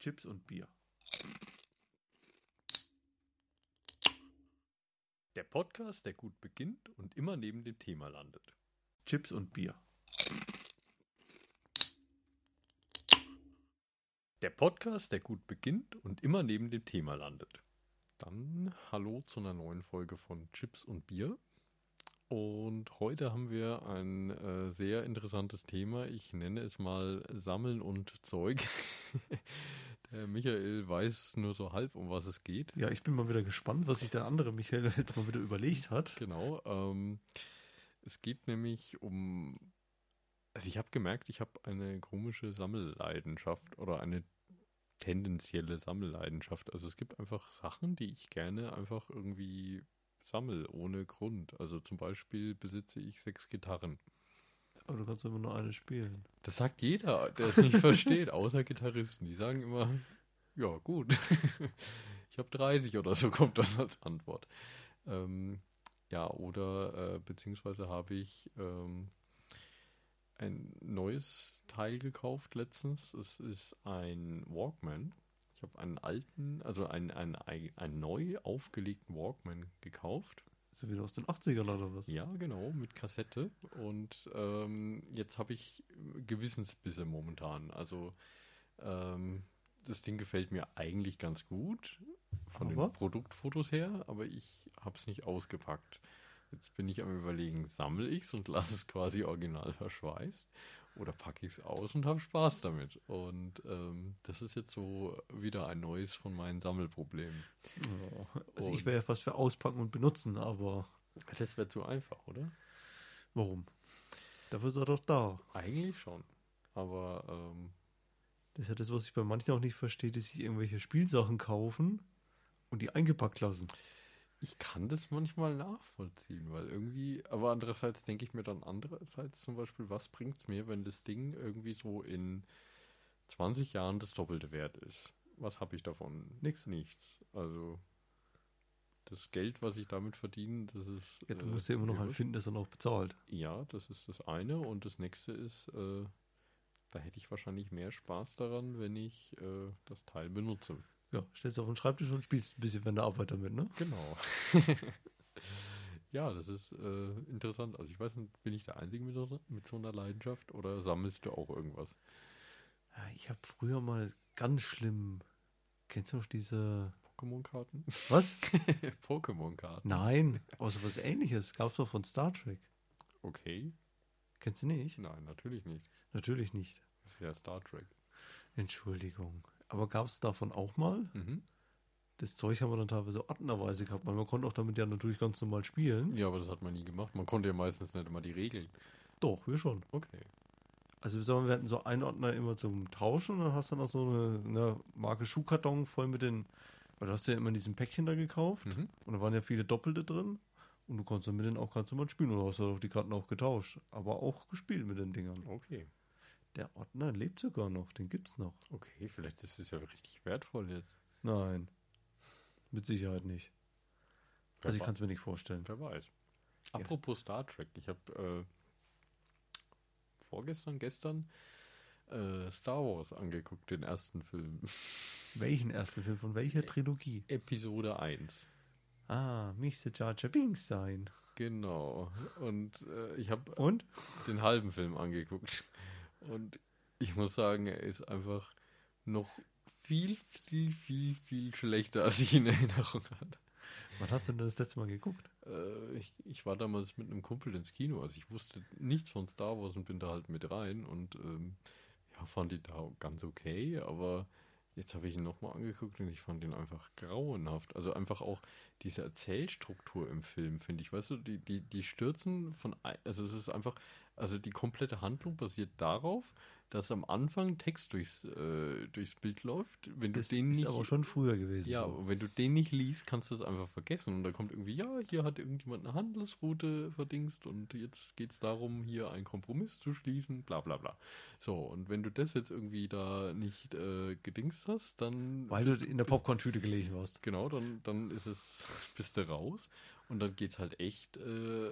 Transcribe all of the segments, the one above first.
Chips und Bier. Der Podcast, der gut beginnt und immer neben dem Thema landet. Chips und Bier. Der Podcast, der gut beginnt und immer neben dem Thema landet. Dann hallo zu einer neuen Folge von Chips und Bier. Und heute haben wir ein äh, sehr interessantes Thema. Ich nenne es mal Sammeln und Zeug. der Michael weiß nur so halb, um was es geht. Ja, ich bin mal wieder gespannt, was sich der andere Michael jetzt mal wieder überlegt hat. Genau. Ähm, es geht nämlich um. Also ich habe gemerkt, ich habe eine komische Sammelleidenschaft oder eine tendenzielle Sammelleidenschaft. Also es gibt einfach Sachen, die ich gerne einfach irgendwie sammel ohne Grund. Also zum Beispiel besitze ich sechs Gitarren. Aber du kannst immer nur eine spielen. Das sagt jeder, der es nicht versteht, außer Gitarristen. Die sagen immer, ja gut, ich habe 30 oder so, kommt dann als Antwort. Ähm, ja, oder äh, beziehungsweise habe ich ähm, ein neues Teil gekauft letztens. Es ist ein Walkman. Ich habe einen alten, also einen, einen, einen neu aufgelegten Walkman gekauft. So wieder aus den 80ern oder was? Ja, genau, mit Kassette. Und ähm, jetzt habe ich Gewissensbisse momentan. Also ähm, das Ding gefällt mir eigentlich ganz gut von aber? den Produktfotos her, aber ich habe es nicht ausgepackt. Jetzt bin ich am überlegen, sammle ich es und lasse es quasi original verschweißt oder packe ich es aus und habe Spaß damit. Und ähm, das ist jetzt so wieder ein neues von meinen Sammelproblemen. Oh, also und ich wäre ja fast für auspacken und benutzen, aber. Das wäre zu einfach, oder? Warum? Dafür ist er doch da. Eigentlich schon. Aber ähm, das ist ja das, was ich bei manchen auch nicht verstehe, dass sie irgendwelche Spielsachen kaufen und die eingepackt lassen. Ich kann das manchmal nachvollziehen, weil irgendwie, aber andererseits denke ich mir dann andererseits zum Beispiel, was bringt es mir, wenn das Ding irgendwie so in 20 Jahren das doppelte Wert ist? Was habe ich davon? Nichts. Nichts. Also das Geld, was ich damit verdiene, das ist. Ja, du musst ja immer noch einen finden, das er noch bezahlt. Ja, das ist das eine. Und das nächste ist, äh, da hätte ich wahrscheinlich mehr Spaß daran, wenn ich äh, das Teil benutze. Ja, stellst du auf den Schreibtisch und spielst ein bisschen, wenn der Arbeit damit, ne? Genau. ja, das ist äh, interessant. Also ich weiß nicht, bin ich der Einzige mit so, mit so einer Leidenschaft oder sammelst du auch irgendwas? Ja, ich habe früher mal ganz schlimm. Kennst du noch diese Pokémon-Karten? Was? Pokémon-Karten. Nein, aber so was ähnliches. Gab es doch von Star Trek. Okay. Kennst du nicht? Nein, natürlich nicht. Natürlich nicht. Das ist ja Star Trek. Entschuldigung. Aber gab es davon auch mal? Mhm. Das Zeug haben wir dann teilweise ordnerweise gehabt, weil man konnte auch damit ja natürlich ganz normal spielen. Ja, aber das hat man nie gemacht. Man konnte ja meistens nicht immer die Regeln. Doch, wir schon. Okay. Also wir sagen, wir hatten so einen Ordner immer zum Tauschen und dann hast du noch so eine, eine Marke Schuhkarton voll mit den, weil du hast ja immer in diesem Päckchen da gekauft Mhm. und da waren ja viele Doppelte drin und du konntest mit denen auch ganz normal spielen oder hast du auch die Karten auch getauscht, aber auch gespielt mit den Dingern. Okay. Der Ordner lebt sogar noch, den gibt's noch. Okay, vielleicht ist es ja richtig wertvoll jetzt. Nein, mit Sicherheit nicht. Wer Also ich kann es mir nicht vorstellen. Wer weiß. Apropos Star Trek, ich habe äh, vorgestern, gestern äh, Star Wars angeguckt, den ersten Film. Welchen ersten Film von welcher Trilogie? Episode 1. Ah, Mr. Jar Jar Binks sein. Genau. Und äh, ich habe Und? den halben Film angeguckt. Und ich muss sagen, er ist einfach noch viel, viel, viel, viel schlechter, als ich in Erinnerung hatte. Wann hast du denn das letzte Mal geguckt? Äh, ich, ich war damals mit einem Kumpel ins Kino, also ich wusste nichts von Star Wars und bin da halt mit rein und ähm, ja, fand die da ganz okay, aber jetzt habe ich ihn nochmal angeguckt und ich fand ihn einfach grauenhaft. Also einfach auch diese Erzählstruktur im Film, finde ich, weißt du, die, die, die stürzen von, also es ist einfach, also die komplette Handlung basiert darauf, dass am Anfang Text durchs, äh, durchs Bild läuft. Wenn du Das den ist nicht aber schon früher gewesen. ja, so. wenn du den nicht liest, kannst du es einfach vergessen. Und da kommt irgendwie, ja, hier hat irgendjemand eine Handelsroute verdingst und jetzt geht es darum, hier einen Kompromiss zu schließen, bla bla bla. So, und wenn du das jetzt irgendwie da nicht äh, gedingst hast, dann. Weil du in der Popcorn-Tüte gelegen warst. Genau, dann, dann ist es, bist du raus. Und dann geht es halt echt äh,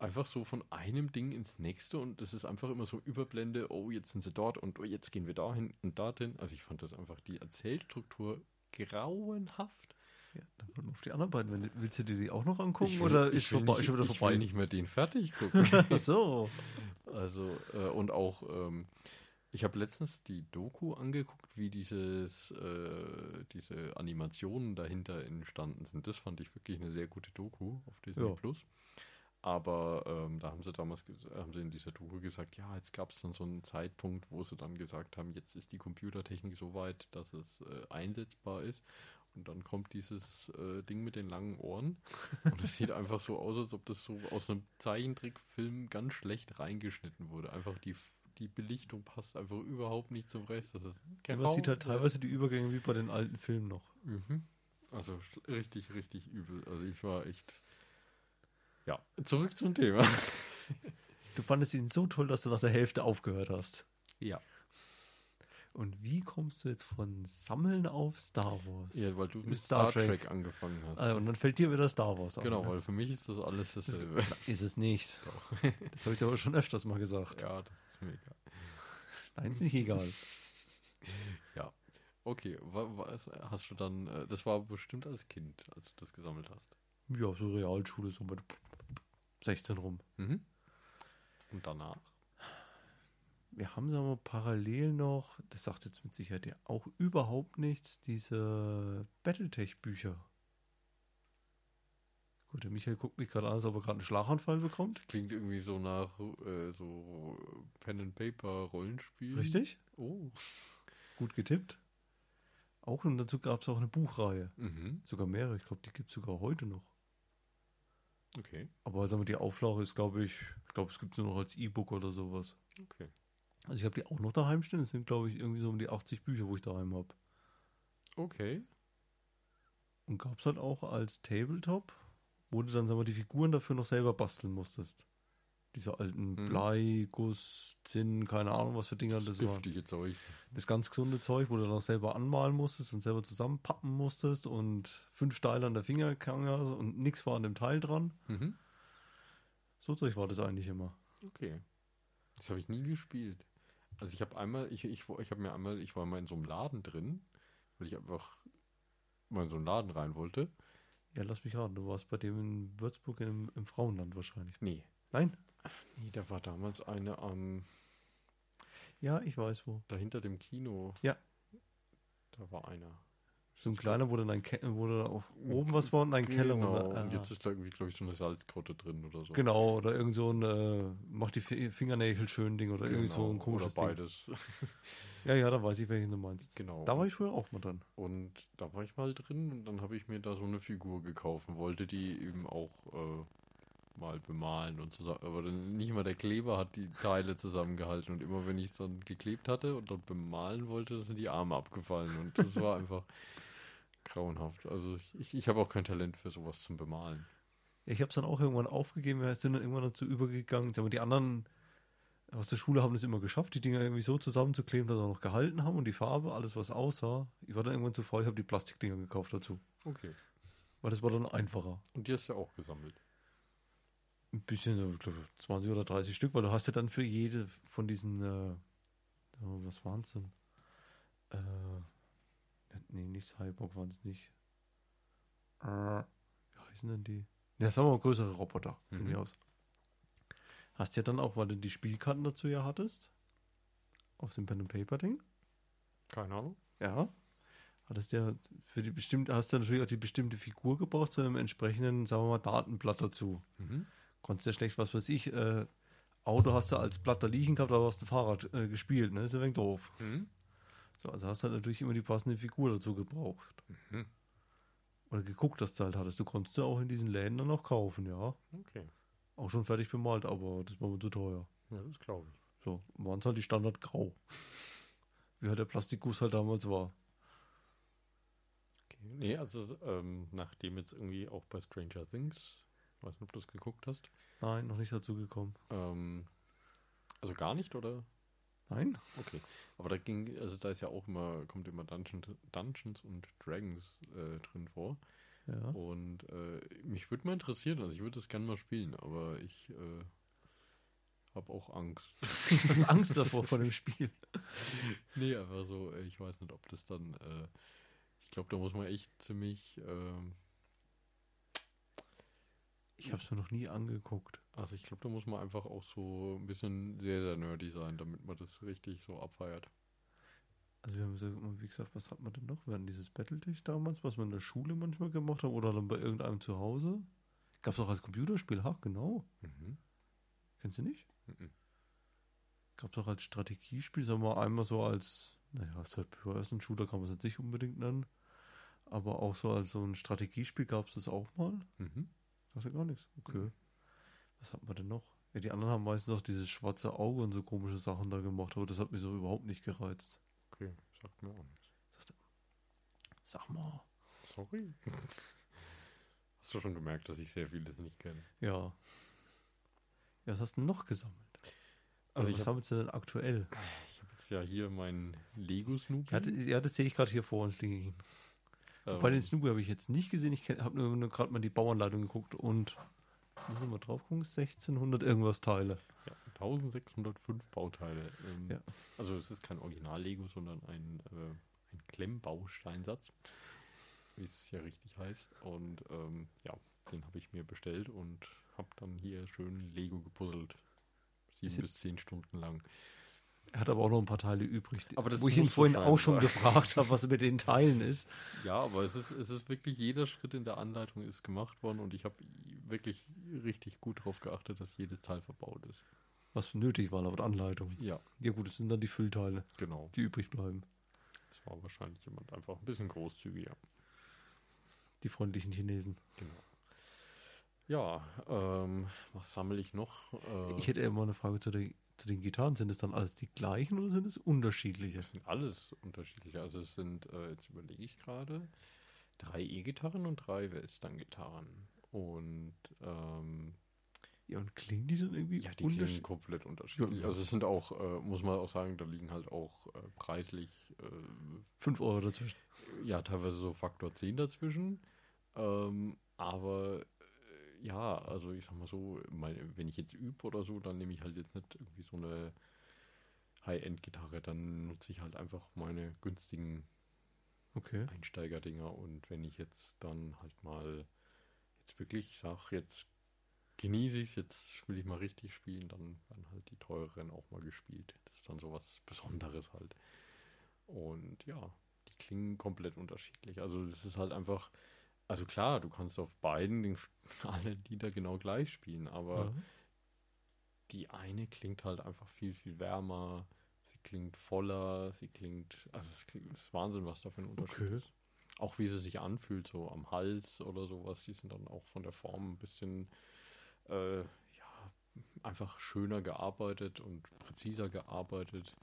einfach so von einem Ding ins nächste und das ist einfach immer so Überblende, oh, jetzt sind sie dort und oh, jetzt gehen wir dahin und dorthin. Also ich fand das einfach die Erzählstruktur grauenhaft. Ja, dann auf die anderen beiden. Wenn, willst du dir die auch noch angucken will, oder ist vorbei, nicht, schon wieder vorbei? Ich will nicht mehr den fertig gucken. Ach so. Also, äh, und auch, ähm, ich habe letztens die Doku angeguckt, wie dieses, äh, diese Animationen dahinter entstanden sind. Das fand ich wirklich eine sehr gute Doku auf Disney Ja. Plus. Aber ähm, da haben sie damals haben sie in dieser Doku gesagt, ja, jetzt gab es dann so einen Zeitpunkt, wo sie dann gesagt haben, jetzt ist die Computertechnik so weit, dass es äh, einsetzbar ist. Und dann kommt dieses äh, Ding mit den langen Ohren. Und es sieht einfach so aus, als ob das so aus einem Zeichentrickfilm ganz schlecht reingeschnitten wurde. Einfach die, die Belichtung passt einfach überhaupt nicht zum Rest. Das ist Ja, man sieht halt teilweise die Übergänge wie bei den alten Filmen noch. Mhm. Also richtig, richtig übel. Also ich war echt. Ja, zurück zum Thema. Du fandest ihn so toll, dass du nach der Hälfte aufgehört hast. Ja. Und wie kommst du jetzt von Sammeln auf Star Wars? Ja, weil du mit Star Star, Trek. Trek. angefangen hast. Ah, und dann fällt dir wieder Star Wars an. genau, ne? weil für mich ist das alles dasselbe. Ist es nicht. Das habe ich dir aber schon öfters mal gesagt. ja, das ist mir egal. Nein, ist nicht egal. Ja. Okay, wa- was hast du dann, äh, das war bestimmt als Kind, als du das gesammelt hast. Ja, so Realschule, so mit 16 rum. Mhm. Und danach? Wir haben, sagen wir, parallel noch, das sagt jetzt mit Sicherheit ja auch überhaupt nichts, diese Battletech-Bücher. Gut, der Michael guckt mich gerade an, als ob er gerade einen Schlaganfall bekommt. Das klingt irgendwie so nach äh, so Pen and Paper Rollenspiel. Richtig? Oh. Gut getippt. Auch und dazu gab es auch eine Buchreihe. Mhm. Sogar mehrere. Ich glaube, die gibt es sogar heute noch. Okay. Aber sagen wir, die Auflage ist, glaube ich, ich glaube, es gibt sie noch als E-Book oder sowas. Okay. Also ich habe die auch noch daheim stehen. Das sind, glaube ich, irgendwie so um die 80 Bücher, wo ich daheim habe. Okay. Und gab es halt auch als Tabletop, wo du dann, sagen wir, die Figuren dafür noch selber basteln musstest. Diese alten Mhm. Blei, Guss, Zinn, keine Ahnung, was für Dinger das waren. Giftige Zeug. Das ganz gesunde Zeug, wo du dann auch selber anmalen musstest und selber zusammenpappen musstest und fünf Teile an der Fingerkange hast und nichts war an dem Teil dran. Mhm. So Zeug war das eigentlich immer. Okay. Das habe ich nie gespielt. Also ich habe einmal, ich, ich, ich habe mir einmal, ich war mal in so einem Laden drin, weil ich einfach mal in so einen Laden rein wollte. Ja, lass mich raten, du warst bei dem in Würzburg im, im Frauenland wahrscheinlich. Nee. Nein? Nee, da war damals eine am, Ja, ich weiß wo. da hinter dem Kino. Ja. Da war einer. So ein kleiner, wo dann ein Ke wo dann auch oben was war und ein Keller. Genau. Und ah. jetzt ist da irgendwie, glaube ich, so eine Salzgrotte drin oder so. Genau, oder irgend so ein äh, macht die Fi- Fingernägel schön Ding oder irgendwie so ein Genau, komisches Oder Ding. beides. Ja, ja, da weiß ich, welchen du meinst. genau. Da war ich früher auch mal dran. Und da war ich mal drin und dann habe ich mir da so eine Figur gekauft und wollte die eben auch äh, mal bemalen und zusammen. Aber dann nicht mal der Kleber hat die Teile zusammengehalten und immer wenn ich es dann geklebt hatte und dann bemalen wollte, sind die Arme abgefallen und das war einfach grauenhaft. Also ich, ich, habe auch kein Talent für sowas zum Bemalen. Ja, ich habe es dann auch irgendwann aufgegeben, wir sind dann irgendwann dazu übergegangen. Wir, die anderen aus der Schule haben das immer geschafft, die Dinger irgendwie so zusammenzukleben, dass sie auch noch gehalten haben und die Farbe, alles was aussah. Ich war dann irgendwann zu faul, ich habe die Plastikdinger gekauft dazu. Okay. Weil das war dann einfacher. Und die hast du auch gesammelt. Ein bisschen, so, ich glaube, 20 oder 30 Stück, weil du hast ja dann für jede von diesen, äh, oh, was waren es denn? Äh, nee, nicht Cyborg waren es nicht. Äh, wie heißen denn die? Ja, sagen wir mal größere Roboter, von Mhm. mir aus. Hast ja dann auch, weil du die Spielkarten dazu ja hattest, auf dem Pen and Paper Ding. Keine Ahnung. Ja. Hattest ja für die bestimmte, hast du natürlich auch die bestimmte Figur gebraucht zu einem entsprechenden, sagen wir mal, Datenblatt dazu. Mhm. Konntest ja schlecht, was weiß ich, äh, Auto hast du als Blatt da liegen gehabt, aber du hast ein Fahrrad äh, gespielt, ne? Ist ja ein wenig doof. Mhm. So, also hast du halt natürlich immer die passende Figur dazu gebraucht. Mhm. Oder geguckt, dass du halt hattest. Du konntest ja auch in diesen Läden dann auch kaufen, ja. Okay. Auch schon fertig bemalt, aber das war mir zu teuer. Ja, das glaube ich. So, waren es halt die Standard grau. Wie halt der Plastikguss halt damals war. Okay. Nee, also ähm, nachdem jetzt irgendwie auch bei Stranger Things, weiß nicht, ob du das geguckt hast, Nein, noch nicht dazu gekommen. ähm, also gar nicht, oder? Nein? Okay. Aber da ging, also da ist ja auch immer, kommt immer Dungeon, Dungeons und Dragons äh, drin vor. Ja. Und äh, mich würde mal interessieren, also ich würde das gerne mal spielen, aber ich äh, habe auch Angst. Du hast Angst davor vor dem Spiel. nee, einfach so, ich weiß nicht, ob das dann, äh, ich glaube, da muss man echt ziemlich. Ich habe es mir noch nie angeguckt. Also ich glaube, da muss man einfach auch so ein bisschen sehr, sehr nerdy sein, damit man das richtig so abfeiert. Also wir haben so, wie gesagt, was hat man denn noch? Wir hatten dieses Battletech damals, was wir in der Schule manchmal gemacht haben oder dann bei irgendeinem zu Hause. Gab es auch als Computerspiel, ach genau. Mhm. Kennst du nicht? Mhm. Gab es auch als Strategiespiel, sagen wir mal einmal so als, naja, Third-Person-Shooter kann man es jetzt nicht unbedingt nennen, aber auch so als so ein Strategiespiel gab es das auch mal. Mhm. Sagt ja gar nichts. Okay. Mhm. Was hat man denn noch? Ja, die anderen haben meistens auch dieses schwarze Auge und so komische Sachen da gemacht, aber das hat mich so überhaupt nicht gereizt. Okay, sagt mir auch nichts. Sag mal. Sorry. Hast du schon gemerkt, dass ich sehr vieles nicht kenne? Ja. Ja, was hast du noch gesammelt? Also, also was haben wir denn aktuell? Ich habe jetzt ja hier meinen Lego Snoopy. Ja das sehe ich gerade hier vor uns liegen. Ähm. Bei den Snoopy habe ich jetzt nicht gesehen. Ich habe nur, nur gerade mal die Bauanleitung geguckt und muss mal drauf gucken, 1600 irgendwas Teile. Ja, 1605 Bauteile. Ähm, ja. Also es ist kein Original-Lego, sondern ein, äh, ein Klemmbausteinsatz, wie es ja richtig heißt. Und ähm, ja, den habe ich mir bestellt und habe dann hier schön Lego gepuzzelt. Sieben bis zehn Stunden lang. Er hat aber auch noch ein paar Teile übrig, wo ich ihn vorhin auch schon gefragt habe, was mit den Teilen ist. Ja, aber es ist, es ist wirklich, jeder Schritt in der Anleitung ist gemacht worden und ich habe wirklich richtig gut darauf geachtet, dass jedes Teil verbaut ist. Was nötig war laut Anleitung. Ja. Ja gut, das sind dann die Füllteile, genau. die übrig bleiben. Das war wahrscheinlich jemand einfach ein bisschen großzügiger. Die freundlichen Chinesen. Genau. Ja, ähm, was sammle ich noch? Äh, ich hätte immer eine Frage zu der zu den Gitarren, sind es dann alles die gleichen oder sind es unterschiedliche? Das sind alles unterschiedliche. Also es sind, äh, jetzt überlege ich gerade, drei E-Gitarren und drei Western-Gitarren. Und ähm, ja, und klingen die dann irgendwie Ja, die klingen komplett unterschiedlich. Ja. Also es sind auch, äh, muss man auch sagen, da liegen halt auch äh, preislich äh, 5 Euro dazwischen. Ja, teilweise so Faktor 10 dazwischen. Ähm, aber ja, also ich sag mal so, mein, wenn ich jetzt übe oder so, dann nehme ich halt jetzt nicht irgendwie so eine High-End-Gitarre, dann nutze ich halt einfach meine günstigen okay. Einsteiger-Dinger und wenn ich jetzt dann halt mal jetzt wirklich sage, jetzt genieße ich es, jetzt will ich mal richtig spielen, dann werden halt die teureren auch mal gespielt. Das ist dann sowas Besonderes halt. Und ja, die klingen komplett unterschiedlich. Also das ist halt einfach, also klar, du kannst auf beiden den, alle Lieder genau gleich spielen, aber mhm. die eine klingt halt einfach viel, viel wärmer, sie klingt voller, sie klingt, also es, klingt, ist Wahnsinn, was da für ein Unterschied okay. ist. Auch wie sie sich anfühlt, so am Hals oder sowas, die sind dann auch von der Form ein bisschen, äh, ja, einfach schöner gearbeitet und präziser gearbeitet.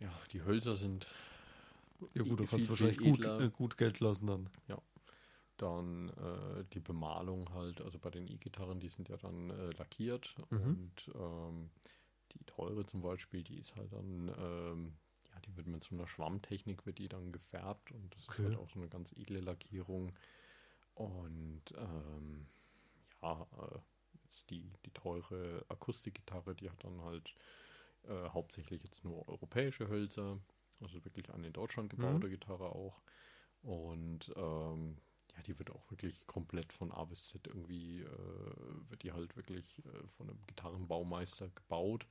Ja, die Hölzer sind ja gut, da kannst du wahrscheinlich gut, äh, gut Geld lassen dann. Ja. Dann äh, die Bemalung halt, also bei den E-Gitarren, die sind ja dann äh, lackiert mhm. und ähm, die teure zum Beispiel, die ist halt dann, ähm, ja, die wird mit so einer Schwammtechnik wird die dann gefärbt und das okay. ist halt auch so eine ganz edle Lackierung. Und ähm, ja, äh, jetzt die, die teure Akustikgitarre, die hat dann halt äh, hauptsächlich jetzt nur europäische Hölzer also wirklich eine in Deutschland gebaute mhm. Gitarre auch. Und ähm, ja, die wird auch wirklich komplett von A bis Z irgendwie, äh, wird die halt wirklich äh, von einem Gitarrenbaumeister gebaut.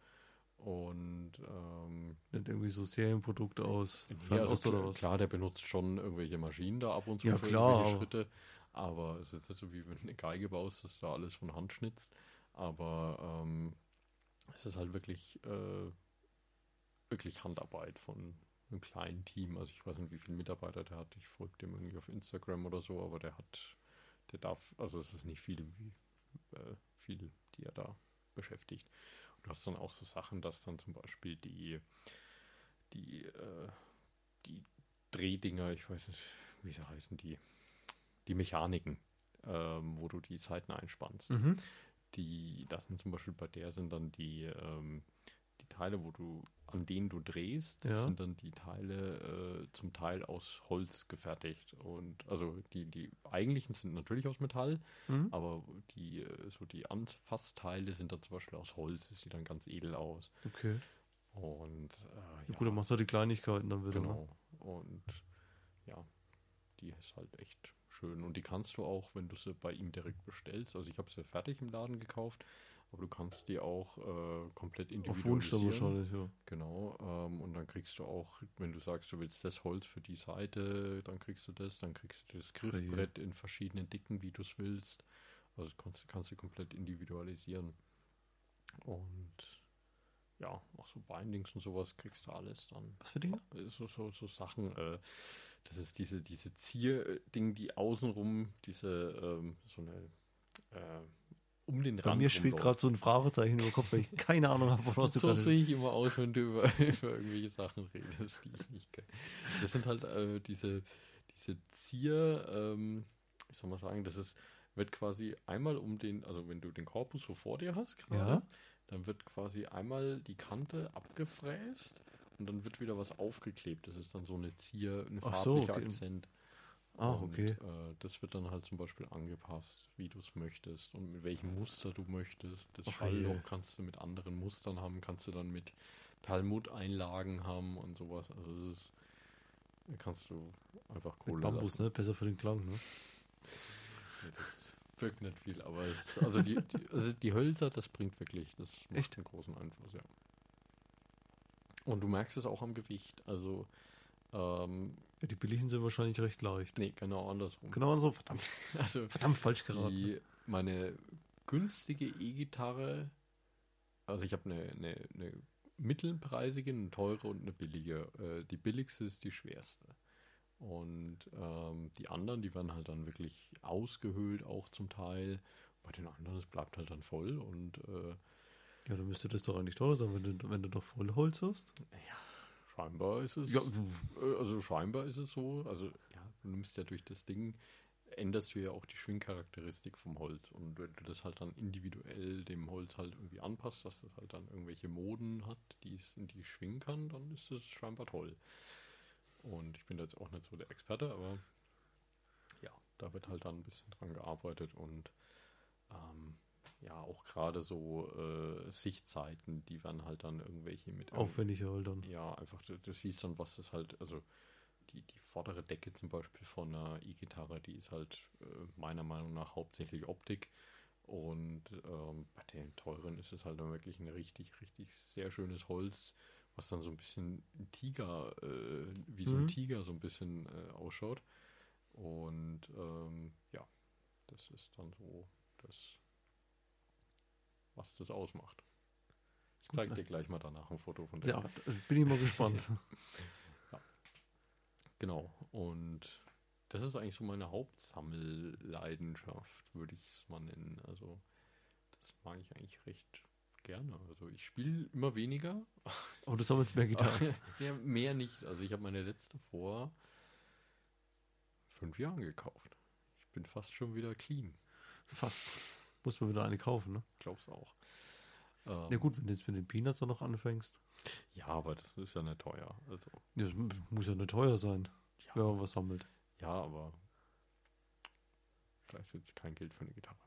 Und ähm, nimmt irgendwie so Serienprodukte aus. Ja, also oder was? Klar, der benutzt schon irgendwelche Maschinen da ab und zu ja, für klar, irgendwelche Schritte. Aber es ist nicht so wie wenn du eine Geige baust, dass du da alles von Hand schnitzt. Aber ähm, es ist halt wirklich, äh, wirklich Handarbeit von, einem kleinen Team. Also ich weiß nicht, wie viele Mitarbeiter der hat. Ich folge dem irgendwie auf Instagram oder so, aber der hat, der darf, also es ist nicht viel, wie äh, viel, die er da beschäftigt. Und du hast dann auch so Sachen, dass dann zum Beispiel die, die, äh, die Drehdinger, ich weiß nicht, wie sie heißen, die, die Mechaniken, ähm, wo du die Seiten einspannst. Mhm. Die, das sind zum Beispiel bei der sind dann die, ähm, die Teile, wo du an denen du drehst, das Ja. sind dann die Teile äh, zum Teil aus Holz gefertigt. Und also die, die eigentlichen sind natürlich aus Metall, Mhm. aber die, äh, so die Anfassteile sind dann zum Beispiel aus Holz, das sieht dann ganz edel aus. Okay. Und äh, Ja. Gut, dann machst du halt die Kleinigkeiten dann wieder. Ne? Genau. Und ja, die ist halt echt schön. Und die kannst du auch, wenn du sie bei ihm direkt bestellst. Also ich habe sie fertig im Laden gekauft, aber du kannst die auch äh, komplett Auf Wunsch dann individualisieren. wahrscheinlich, ja. Genau. Ähm, und dann kriegst du auch, wenn du sagst, du willst das Holz für die Seite, dann kriegst du das. Dann kriegst du das. Griffbrett in verschiedenen Dicken, wie du es willst. Also kannst, kannst du komplett individualisieren. Und ja, auch so Bindings und sowas kriegst du alles dann. Was für Dinge? So, so, so Sachen, äh, das ist diese, diese Zier-Ding, die außenrum, diese, ähm, so eine, äh, um den Bei Rand mir spielt gerade so ein Fragezeichen über den Kopf, weil ich keine Ahnung habe, was du So gerade... sehe ich immer aus, wenn du über, über irgendwelche Sachen redest, die ich nicht kenne. Das sind halt äh, diese, diese Zier, ähm, wie soll man sagen, das ist, wird quasi einmal um den, also wenn du den Korpus so vor dir hast gerade, Ja. dann wird quasi einmal die Kante abgefräst und dann wird wieder was aufgeklebt. Das ist dann so eine Zier, ein Ach so, farblicher okay. Akzent. Ah, Und, okay. Äh, das wird dann halt zum Beispiel angepasst, wie du es möchtest und mit welchem Muster du möchtest. Das Ach Schallloch je. kannst du mit anderen Mustern haben, kannst du dann mit Perlmutt-Einlagen haben und sowas. Also das ist, da kannst du einfach Mit Kohle Bambus, lassen. ne? Besser für den Klang, ne? Nee, Das wirkt nicht viel, aber es, also, die, die, also die Hölzer, das bringt wirklich, das macht Echt? einen großen Einfluss, ja. Und du merkst es auch am Gewicht. Also, ähm, die billigen sind wahrscheinlich recht leicht. nee, genau andersrum. Genau so. Verdammt, Also, verdammt falsch geraten. Die, meine günstige E-Gitarre, also ich habe eine, eine, eine mittelpreisige, eine teure und eine billige. Äh, die billigste ist die schwerste. Und ähm, die anderen, die werden halt dann wirklich ausgehöhlt, auch zum Teil. Bei den anderen, es bleibt halt dann voll und äh, Ja, dann müsste das doch eigentlich teuer sein, wenn du, wenn du doch Vollholz hast. Scheinbar ist es. Ja, Äh, Also scheinbar ist es so. Also ja, du nimmst ja durch das Ding, änderst du ja auch die Schwingcharakteristik vom Holz. Und wenn du das halt dann individuell dem Holz halt irgendwie anpasst, dass das halt dann irgendwelche Moden hat, die es, in die schwingen kann, dann ist das scheinbar toll. Und ich bin da jetzt auch nicht so der Experte, aber ja, da wird halt dann ein bisschen dran gearbeitet und ähm, ja, auch gerade so äh, Sichtzeiten, die werden halt dann irgendwelche mit Aufwendiger halt dann. ja, einfach, du, du siehst dann, was das halt, also die, die vordere Decke zum Beispiel von einer E-Gitarre, die ist halt äh, meiner Meinung nach hauptsächlich Optik. Und ähm, bei den teuren ist es halt dann wirklich ein richtig, richtig sehr schönes Holz, was dann so ein bisschen ein Tiger, äh, wie so ein Mhm. Tiger so ein bisschen äh, ausschaut. Und ähm, ja, das ist dann so das, was das ausmacht. Ich zeige ne? dir gleich mal danach ein Foto von der. Ja, da bin ich mal gespannt. Genau. Und das ist eigentlich so meine Hauptsammelleidenschaft, würde ich es mal nennen. Also das mag ich eigentlich recht gerne. Also ich spiele immer weniger. Aber du sammelst mehr Gitarren. ja, mehr nicht. Also ich habe meine letzte vor fünf Jahren gekauft. Ich bin fast schon wieder clean. Fast. Muss man wieder eine kaufen, ne? Glaub's auch. Ähm, Ja gut, wenn du jetzt mit den Peanuts dann noch anfängst. ja, aber das ist ja nicht teuer. Also Ja, das muss ja nicht teuer sein, ja, wenn man was sammelt. ja aber da ist jetzt kein Geld für eine Gitarre.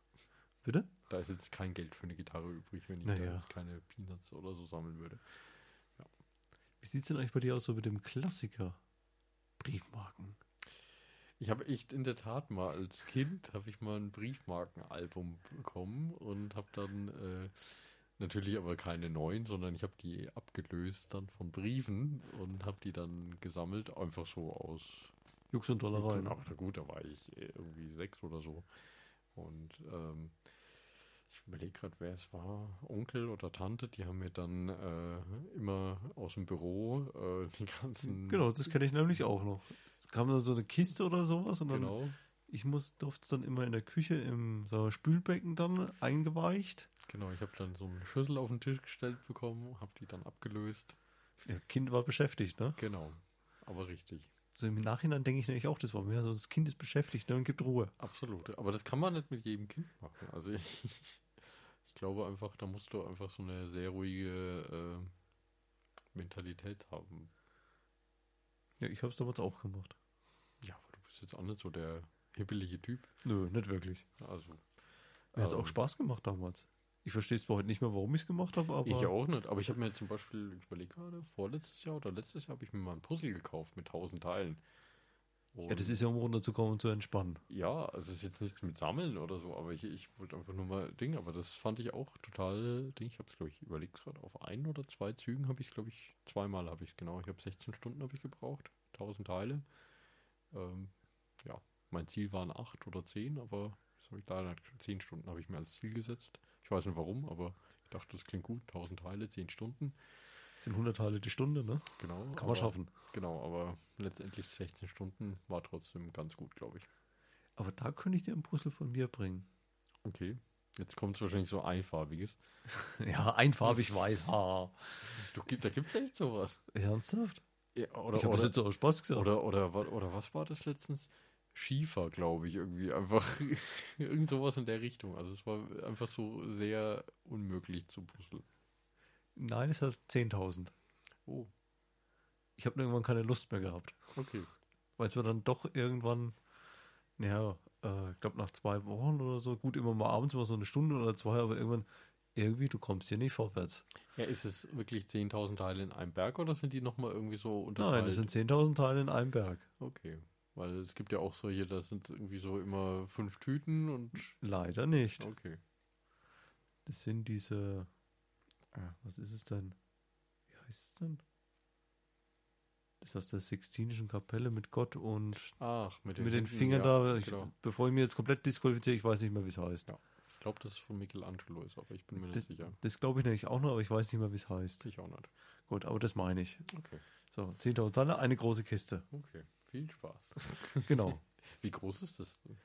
Bitte? Da ist jetzt kein Geld für eine Gitarre übrig, wenn ich Naja. da jetzt keine Peanuts oder so sammeln würde. Wie sieht es denn eigentlich bei dir aus so mit dem Klassiker? Briefmarken. Ich habe echt in der Tat mal als Kind habe ich mal ein Briefmarkenalbum bekommen und habe dann äh, natürlich aber keine neuen, sondern ich habe die abgelöst dann von Briefen und habe die dann gesammelt, einfach so aus. Jux und Dollerei. Aber na gut, da war ich äh, irgendwie sechs oder so. Und ähm, ich überlege gerade, wer es war, Onkel oder Tante, die haben mir dann äh, immer aus dem Büro äh, die ganzen. Genau, das kenne ich nämlich auch noch. Kam dann so eine Kiste oder sowas und dann, Genau, ich muss, durfte es dann immer in der Küche im wir, Spülbecken dann eingeweicht. genau. Ich habe dann so eine Schüssel auf den Tisch gestellt bekommen, habe die dann abgelöst. Ja, Kind war beschäftigt, ne? Genau, aber richtig. So im Nachhinein denke ich nämlich auch, das war mehr so, das Kind ist beschäftigt ne, und gibt Ruhe. Absolut. Aber das kann man nicht mit jedem Kind machen. Also ich, ich glaube einfach, da musst du einfach so eine sehr ruhige äh, Mentalität haben. Ja, ich habe es damals auch gemacht. Bist jetzt auch nicht so der hibbelige Typ. Nö, nicht wirklich. Also. Mir hat es auch ähm, Spaß gemacht damals. Ich verstehe es zwar heute nicht mehr, warum ich es gemacht habe, aber. Ich auch nicht, aber ich habe mir zum Beispiel, ich überlege gerade, vorletztes Jahr oder letztes Jahr habe ich mir mal ein Puzzle gekauft mit 1000 Teilen. Ja, das ist ja, um runterzukommen und zu entspannen. Ja, also es ist jetzt nichts mit Sammeln oder so, aber ich, ich wollte einfach nur mal Ding, aber das fand ich auch total Ding. Ich habe es, glaube ich, überlegt gerade, auf ein oder zwei Zügen habe ich es, glaube ich, zweimal habe ich es, genau. Ich habe 16 Stunden habe ich gebraucht, 1000 Teile. Ähm, ja, mein Ziel waren acht oder zehn, aber das habe ich leider zehn Stunden habe ich mir als Ziel gesetzt. Ich weiß nicht warum, aber ich dachte, das klingt gut, 1000 Teile, 10 Stunden. Das sind 100 Teile die Stunde, ne? Genau. Kann aber, man schaffen. Genau, aber letztendlich 16 Stunden war trotzdem ganz gut, glaube ich. Aber da könnte ich dir ein Puzzle von mir bringen. Okay. Jetzt kommt es wahrscheinlich so einfarbiges. Ja, einfarbig weiß. Ha. Du, da gibt es echt sowas. Ernsthaft? Ja, oder, ich habe das oder, jetzt so aus Spaß gesagt. oder, oder, wa- oder was war das letztens? Schiefer, glaube ich, irgendwie. Einfach irgend sowas in der Richtung. Also es war einfach so sehr unmöglich zu puzzeln. Nein, es hat 10.000. Oh, Ich habe irgendwann keine Lust mehr gehabt. okay. Weil es mir dann doch irgendwann, naja, äh, ich glaube nach zwei Wochen oder so, gut, immer mal abends mal so eine Stunde oder zwei, aber irgendwann, irgendwie, du kommst hier nicht vorwärts. Ja, ist es wirklich 10.000 Teile in einem Berg oder sind die nochmal irgendwie so unterteilt? Nein, das sind 10.000 Teile in einem Berg. Okay. Weil es gibt ja auch solche, da sind irgendwie so immer fünf Tüten und. Leider nicht. Okay. Das sind diese, ah, was ist es denn? Wie heißt es denn? Das ist aus der Sixtinischen Kapelle mit Gott und Ach, mit den, mit den Fingern ja, da. Ich, Genau. Bevor ich mir jetzt komplett disqualifiziere, ich weiß nicht mehr, wie es heißt. Ja. Ich glaube, das ist von Michelangelo ist, aber ich bin mir Das, nicht sicher. das glaube ich nämlich auch noch, aber ich weiß nicht mehr, wie es heißt. Ich auch nicht. Gut, aber das meine ich. Okay. So, 10.000 Teile, eine große Kiste. Okay. Viel Spaß. Genau. Wie groß ist das? denn?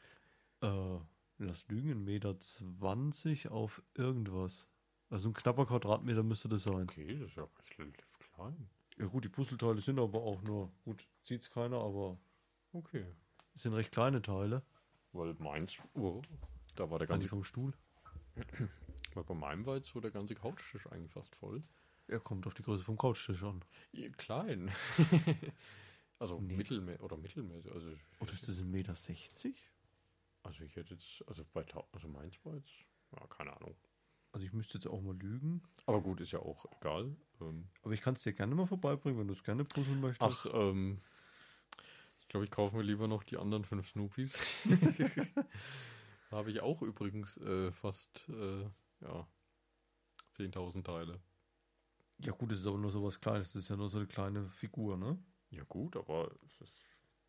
äh, lass lügen, 1,20 Meter auf irgendwas. Also ein knapper Quadratmeter müsste das sein. Okay, das ist ja recht relativ klein. Ja gut, die Puzzleteile sind aber auch nur, gut, sieht's keiner, aber Okay. es sind recht kleine Teile. Weil meins, oh, da war der ganze, vom Stuhl. weil bei meinem war jetzt so der ganze Couchtisch eigentlich fast voll. Er kommt auf die Größe vom Couchtisch an. Ja, Klein. also Nee. mittelmäßig oder mittelmäßig. Also, Oder ist das 1,60 Meter? also ich hätte jetzt, also bei also meins war jetzt, ja, keine Ahnung. Also ich müsste jetzt auch mal lügen. Aber gut, ist ja auch egal. Ähm, Aber ich kann es dir gerne mal vorbeibringen, wenn du es gerne puzzeln möchtest. ach, ähm, ich glaube, ich kaufe mir lieber noch die anderen fünf Snoopys. da habe ich auch übrigens äh, fast, äh, ja, 10.000 Teile. Ja gut, das ist aber nur so was Kleines. Das ist ja nur so eine kleine Figur, ne? Ja gut, aber es ist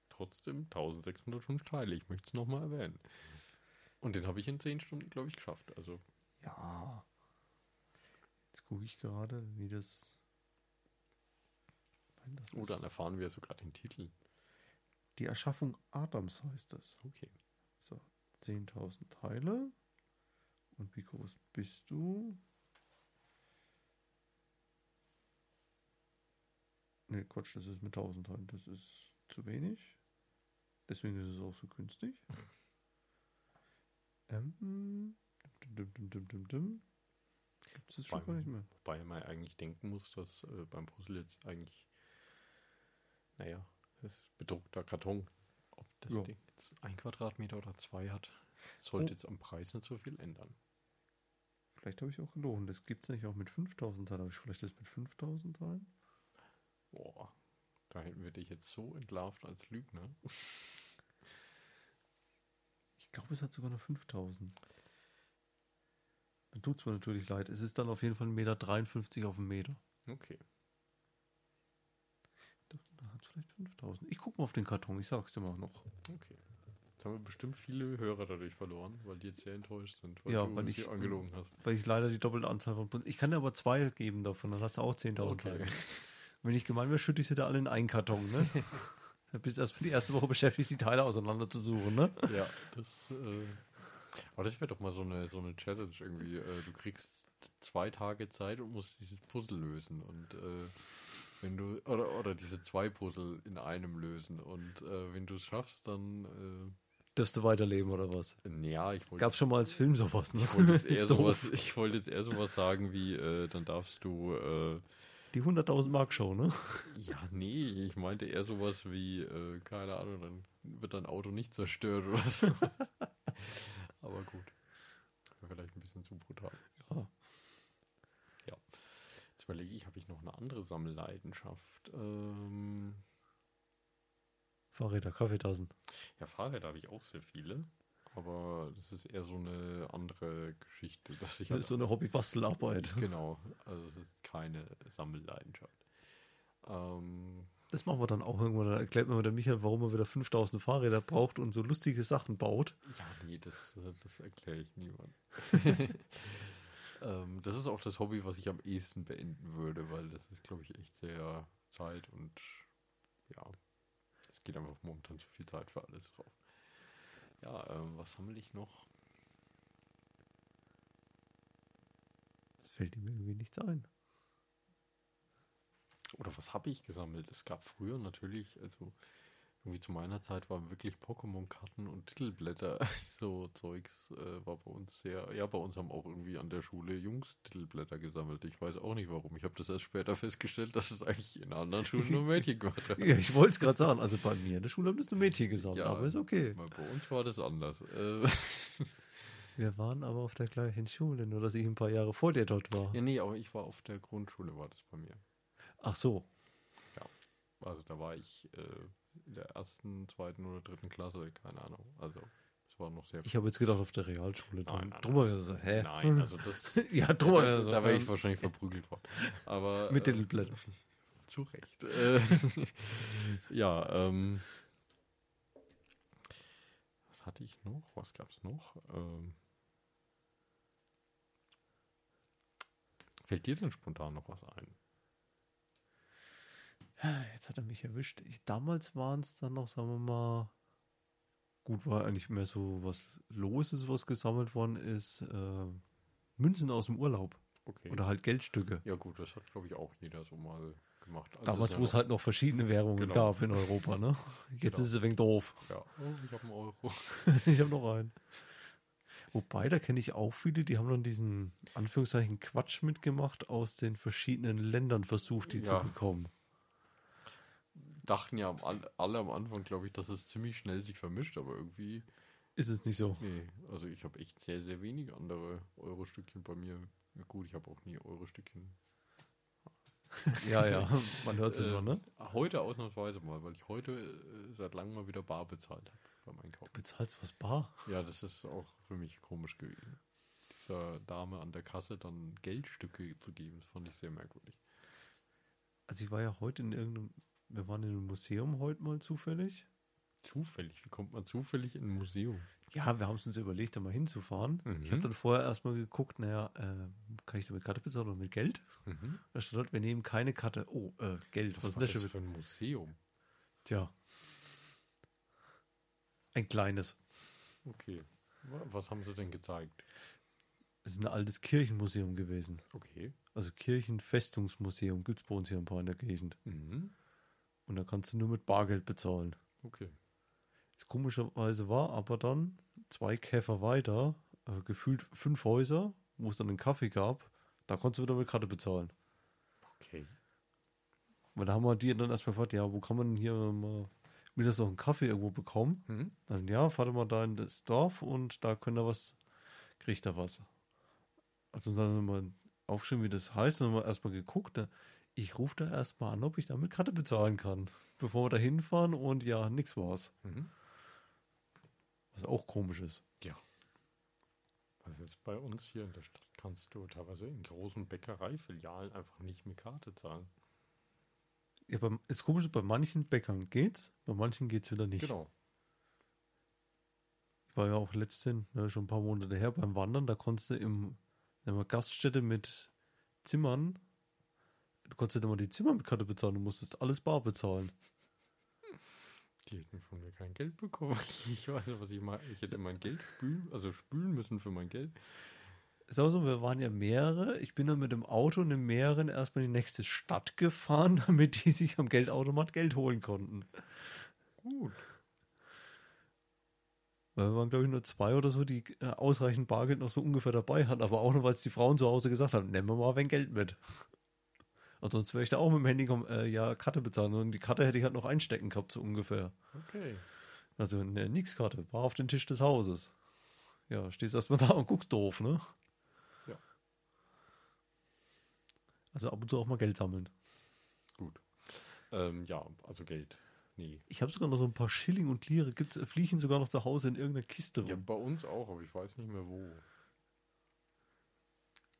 trotzdem 1605 Teile. Ich möchte es nochmal erwähnen. Und den habe ich in 10 Stunden, glaube ich, geschafft. Also, Ja. Jetzt gucke ich gerade, wie das... Nein, das oh, dann erfahren wir sogar den Titel. Die Erschaffung Adams heißt das. Okay. So, 10.000 Teile. Und wie groß bist du? Ne, Quatsch, das ist mit 1000 Teilen. Das ist zu wenig. Deswegen ist es auch so günstig. Ähm, dim, dim, dim. Gibt es schon gar nicht mehr? Wobei man eigentlich denken muss, dass äh, beim Puzzle jetzt eigentlich, naja, das ist bedruckter Karton. Ob das Ja. Ding jetzt ein Quadratmeter oder zwei hat, sollte Oh. jetzt am Preis nicht so viel ändern. Vielleicht habe ich auch gelogen. Das gibt es nicht auch mit 5000 Teilen. Habe ich vielleicht das mit 5000 Teilen? Boah, da hätten wir dich jetzt so entlarvt als Lügner. Ich glaube, es hat sogar noch 5000. Dann tut es mir natürlich leid. Es ist dann auf jeden Fall 1,53 Meter auf einen Meter. Okay. Da hat es vielleicht 5000. Ich gucke mal auf den Karton, ich sag's dir mal noch. Okay. Jetzt haben wir bestimmt viele Hörer dadurch verloren, weil die jetzt sehr enttäuscht sind, weil Ja, du weil ich- angelogen hast. Weil ich leider die doppelte Anzahl von. Ich kann dir aber zwei geben davon, dann hast du auch 10.000 Okay. Wenn ich gemein wäre, schütte ich sie da alle in einen Karton, ne? Da bist du erstmal die erste Woche beschäftigt, die Teile auseinanderzusuchen, ne? Ja, das. Äh, aber das wäre doch mal so eine, so eine Challenge irgendwie. Äh, du kriegst zwei Tage Zeit und musst dieses Puzzle lösen. Und äh, wenn du. Oder, oder diese zwei Puzzle in einem lösen. Und äh, wenn du es schaffst, dann. Dürfst du weiterleben oder was? Äh, ja, ich wollte. Gab's schon mal als Film sowas, ne? Ich wollte jetzt, eher sowas, ich wollte jetzt eher sowas sagen wie, äh, dann darfst du äh, Die 100.000 Mark Show, ne? Ja, nee, ich meinte eher sowas wie, äh, keine Ahnung, dann wird dein Auto nicht zerstört oder so. Aber gut. Vielleicht ein bisschen zu brutal. Ja. Ja. Jetzt überlege ich, habe ich noch eine andere Sammelleidenschaft? Ähm, Fahrräder, Kaffeetassen. ja, Fahrräder habe ich auch sehr viele. Aber das ist eher so eine andere Geschichte. Dass ich Das ist so eine Hobby-Bastelarbeit. Genau, also es ist keine Sammelleidenschaft. Ähm, Das machen wir dann auch irgendwann. Da erklärt mir der Michael, warum er wieder 5000 Fahrräder braucht und so lustige Sachen baut. ja, nee, das, das erkläre ich niemandem. ähm, das ist auch das Hobby, was ich am ehesten beenden würde, weil das ist, glaube ich, echt sehr Zeit und ja, es geht einfach momentan zu viel Zeit für alles drauf. Ja, ähm, was sammle ich noch? Das fällt ihm irgendwie nichts ein. Oder was habe ich gesammelt? Es gab früher natürlich, also irgendwie zu meiner Zeit waren wirklich Pokémon-Karten und Titelblätter, so Zeugs, äh, war bei uns sehr, ja, bei uns haben auch irgendwie an der Schule Jungs Titelblätter gesammelt. Ich weiß auch nicht warum. Ich habe das erst später festgestellt, dass es eigentlich in anderen Schulen nur Mädchen gemacht haben. Ja, ich wollte es gerade sagen. Also bei mir in der Schule haben das nur Mädchen gesagt, Ja. aber ist okay. Bei uns war das anders. Äh, Wir waren aber auf der gleichen Schule, nur dass ich ein paar Jahre vor dir dort war. ja, nee, aber ich war auf der Grundschule, war das bei mir. Ach so. Also da war ich äh, in der ersten, zweiten oder dritten Klasse, keine Ahnung. Also es war noch sehr Ich habe jetzt gedacht auf der Realschule. Drum, Nein, nein, drum ich so, hä? Nein, also das. ja, drum ich da so, da wäre ich ähm, wahrscheinlich verprügelt worden. Aber. Mit äh, Titelblättern. Zu Recht. Äh, ja, ähm. Was hatte ich noch? Was gab es noch? Ähm, fällt dir denn spontan noch was ein? Jetzt hat er mich erwischt. Ich, damals waren es dann noch, sagen wir mal, gut, war eigentlich mehr so was Loses, was gesammelt worden ist. Äh, Münzen aus dem Urlaub. Okay. Oder halt Geldstücke. ja, gut, das hat, glaube ich, auch jeder so mal gemacht. Also Damals, ist wo es halt noch verschiedene Währungen Genau. gab in Europa, ne? Jetzt Genau. ist es ein wenig doof. Ja, oh, ich habe einen Euro. ich habe noch einen. Wobei, da kenne ich auch viele, die haben dann diesen Anführungszeichen Quatsch mitgemacht, aus den verschiedenen Ländern versucht, die Ja. zu bekommen. Dachten ja alle am Anfang, glaube ich, dass es ziemlich schnell sich vermischt, aber irgendwie Ist es nicht so? Nee, also ich habe echt sehr, sehr wenige andere Euro-Stückchen bei mir. Gut, ich habe auch nie Euro-Stückchen. Ja, ja, man hört es Äh, immer, ne? Heute ausnahmsweise mal, weil ich heute äh, seit langem mal wieder bar bezahlt habe beim Einkaufen. Bezahlst was bar? Ja, das ist auch für mich komisch gewesen. Dieser Dame an der Kasse dann Geldstücke zu geben, das fand ich sehr merkwürdig. Also ich war ja heute in irgendeinem, wir waren in einem Museum heute mal zufällig. Zufällig, wie kommt man zufällig in ein Museum? Ja, wir haben es uns überlegt, da mal hinzufahren. Mhm. Ich habe dann vorher erstmal geguckt, naja, äh, kann ich da mit Karte bezahlen oder mit Geld? Mhm. Da stand dort, wir nehmen keine Karte. Oh, äh, Geld. Was, Was, ist das für ein Museum? Tja. Ein kleines. Okay. Wa- Was haben sie denn gezeigt? Es ist ein altes Kirchenmuseum gewesen. Okay. Also Kirchenfestungsmuseum gibt es bei uns hier ein paar in der Gegend. Mhm. Und da kannst du nur mit Bargeld bezahlen. Okay. Das komischerweise war aber dann zwei Käfer weiter, äh, gefühlt fünf Häuser, wo es dann einen Kaffee gab, da konntest du wieder mit Karte bezahlen. Okay. Weil da haben wir die dann erstmal gefragt, ja, wo kann man hier mal mittags noch einen Kaffee irgendwo bekommen? Mhm. Dann, ja, fahrt mal da in das Dorf und da könnt ihr was, kriegt ihr was. Also dann haben wir aufgeschrieben, wie das heißt, und dann haben wir erstmal geguckt. Ne? Ich rufe da erstmal an, ob ich da mit Karte bezahlen kann, bevor wir da hinfahren und ja, nix war's. Mhm. Was auch komisch ist. Was jetzt bei uns hier in der Stadt kannst du teilweise in großen Bäckereifilialen einfach nicht mit Karte zahlen. Ja, beim, ist komisch, bei manchen Bäckern geht's, bei manchen geht's wieder nicht. Genau. Ich war ja auch letztens, ne, schon ein paar Monate her, beim Wandern, da konntest du im in einer Gaststätte mit Zimmern, du konntest immer die Zimmer mit Karte bezahlen, du musstest alles bar bezahlen. Die hätten von mir kein Geld bekommen. Ich weiß nicht, was ich mal. Ich hätte mein Geld spülen, also spülen müssen für mein Geld. Ist auch so, wir waren ja mehrere. Ich bin dann mit dem Auto in mehreren erstmal in die nächste Stadt gefahren, damit die sich am Geldautomat Geld holen konnten. Gut. Weil wir waren, glaube ich, nur zwei oder so, die äh, ausreichend Bargeld noch so ungefähr dabei hatten. Aber auch nur, weil es die Frauen zu Hause gesagt haben, nehmen wir mal ein Geld mit. Ansonsten wäre ich da auch mit dem Handy äh, ja Karte bezahlen. Und die Karte hätte ich halt noch einstecken gehabt, so ungefähr. Okay. Also eine Nix-Karte, war auf den Tisch des Hauses. Ja, stehst erstmal da und guckst doof, ne? Ja. Also ab und zu auch mal Geld sammeln. Gut. Ähm, ja, also Geld. Nee. Ich habe sogar noch so ein paar Schilling und Lire, gibt's, äh, fliegen sogar noch zu Hause in irgendeiner Kiste rum. Ja, bei uns auch, aber ich weiß nicht mehr wo.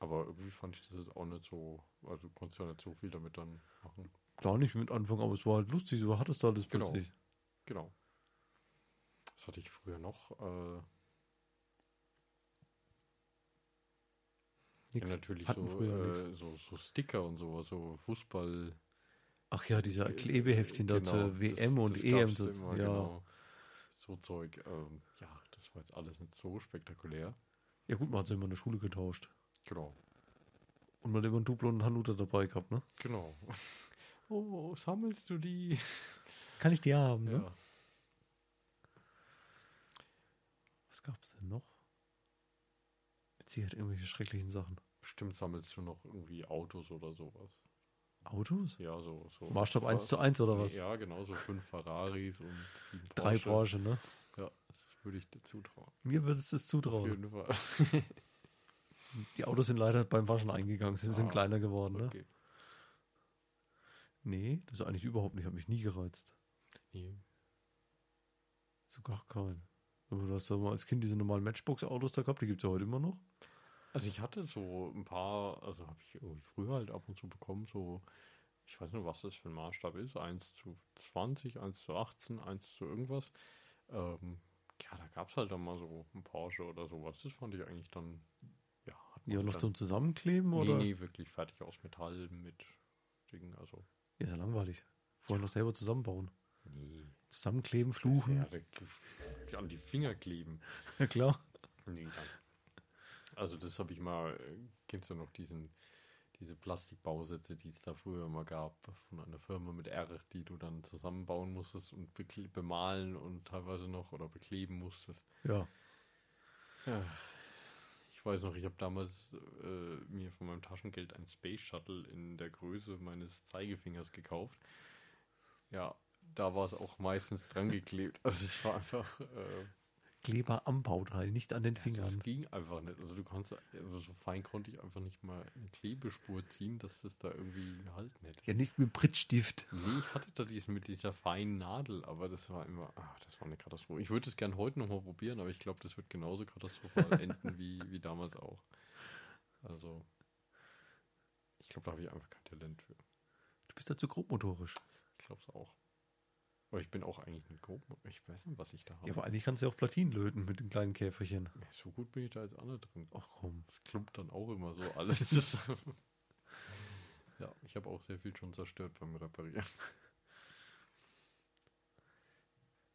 Aber irgendwie fand ich das jetzt auch nicht so, also du konntest ja nicht so viel damit dann machen. Gar nicht mit Anfang, aber es war halt lustig, so hattest du alles Genau. plötzlich. Genau. Das hatte ich früher noch. Äh, ja, Nix. natürlich Hatten so, äh, so, so Sticker und sowas, so Fußball. Ach ja, diese äh, Klebeheftchen da genau, zur WM das- und das EM. So, immer, ja. genau. So Zeug. Ähm, ja, das war jetzt alles nicht so spektakulär. ja gut, man hat sie immer in der Schule getauscht. Genau. Und man hat immer einen Duplo und einen Hanuta dabei gehabt, ne? Genau. Oh, sammelst du die? Kann ich die haben, ne? Ja. Was gab's denn noch? Mit Sicherheit irgendwelche schrecklichen Sachen. Bestimmt sammelst du noch irgendwie Autos oder sowas. Autos? Ja, so. so Maßstab 1 zu 1 oder was? Ja, genau, so fünf Ferraris und sieben Drei Porsche. Branche, ne? Ja, das würde ich dir zutrauen. Mir würde es das Auf zutrauen. jeden Fall. Die Autos sind leider beim Waschen eingegangen. Sie sind Ah, kleiner geworden, ne? Okay. Nee, das ist eigentlich überhaupt nicht. Hat mich nie gereizt. Nee. So gar keinen. Aber du hast ja mal als Kind diese normalen Matchbox-Autos da gehabt, die gibt es ja heute immer noch. Also ich hatte so ein paar, also habe ich irgendwie früher halt ab und zu bekommen, so, ich weiß nicht, was das für ein Maßstab ist, 1 zu 20, 1 zu 18, 1 zu irgendwas. Ähm, ja, da gab es halt dann mal so ein Porsche oder sowas. Das fand ich eigentlich dann, ja, noch zum Zusammenkleben Nee, oder? nee, wirklich fertig aus Metall mit Dingen, also, Ja, ist ja langweilig. Vorher noch selber zusammenbauen. nee. Zusammenkleben, fluchen. Ja, an die Finger kleben. Ja, klar. Nee. Also das habe ich mal, äh, kennst du noch diesen, diese Plastikbausätze, die es da früher immer gab, von einer Firma mit R, die du dann zusammenbauen musstest und bemalen und teilweise noch oder bekleben musstest. Ja. Ja. Ich weiß noch, ich habe damals äh, mir von meinem Taschengeld ein Space Shuttle in der Größe meines Zeigefingers gekauft. Ja, da war es auch meistens dran geklebt. Also es war einfach... Äh, Kleber am Bauteil, nicht an den Das Fingern. ging einfach nicht. Also du kannst, also so fein konnte ich einfach nicht mal eine Klebespur ziehen, dass das da irgendwie gehalten hätte. Ja, nicht mit Prittstift. Nee, ich hatte da diesen mit dieser feinen Nadel, aber das war immer, ach, das war eine Katastrophe. Ich würde es gern heute nochmal probieren, aber ich glaube, das wird genauso katastrophal enden wie, wie damals auch. Also, ich glaube, da habe ich einfach kein Talent für. Du bist ja zu grobmotorisch. Ich glaube es auch. Aber ich bin auch eigentlich ein Grob. Ich weiß nicht, was ich da habe. Ja, aber eigentlich kannst du ja auch Platinen löten mit den kleinen Käferchen. Ja, so gut bin ich da auch nicht drin. Ach komm. Das klumpt dann auch immer so alles zusammen. ja, ich habe auch sehr viel schon zerstört beim Reparieren.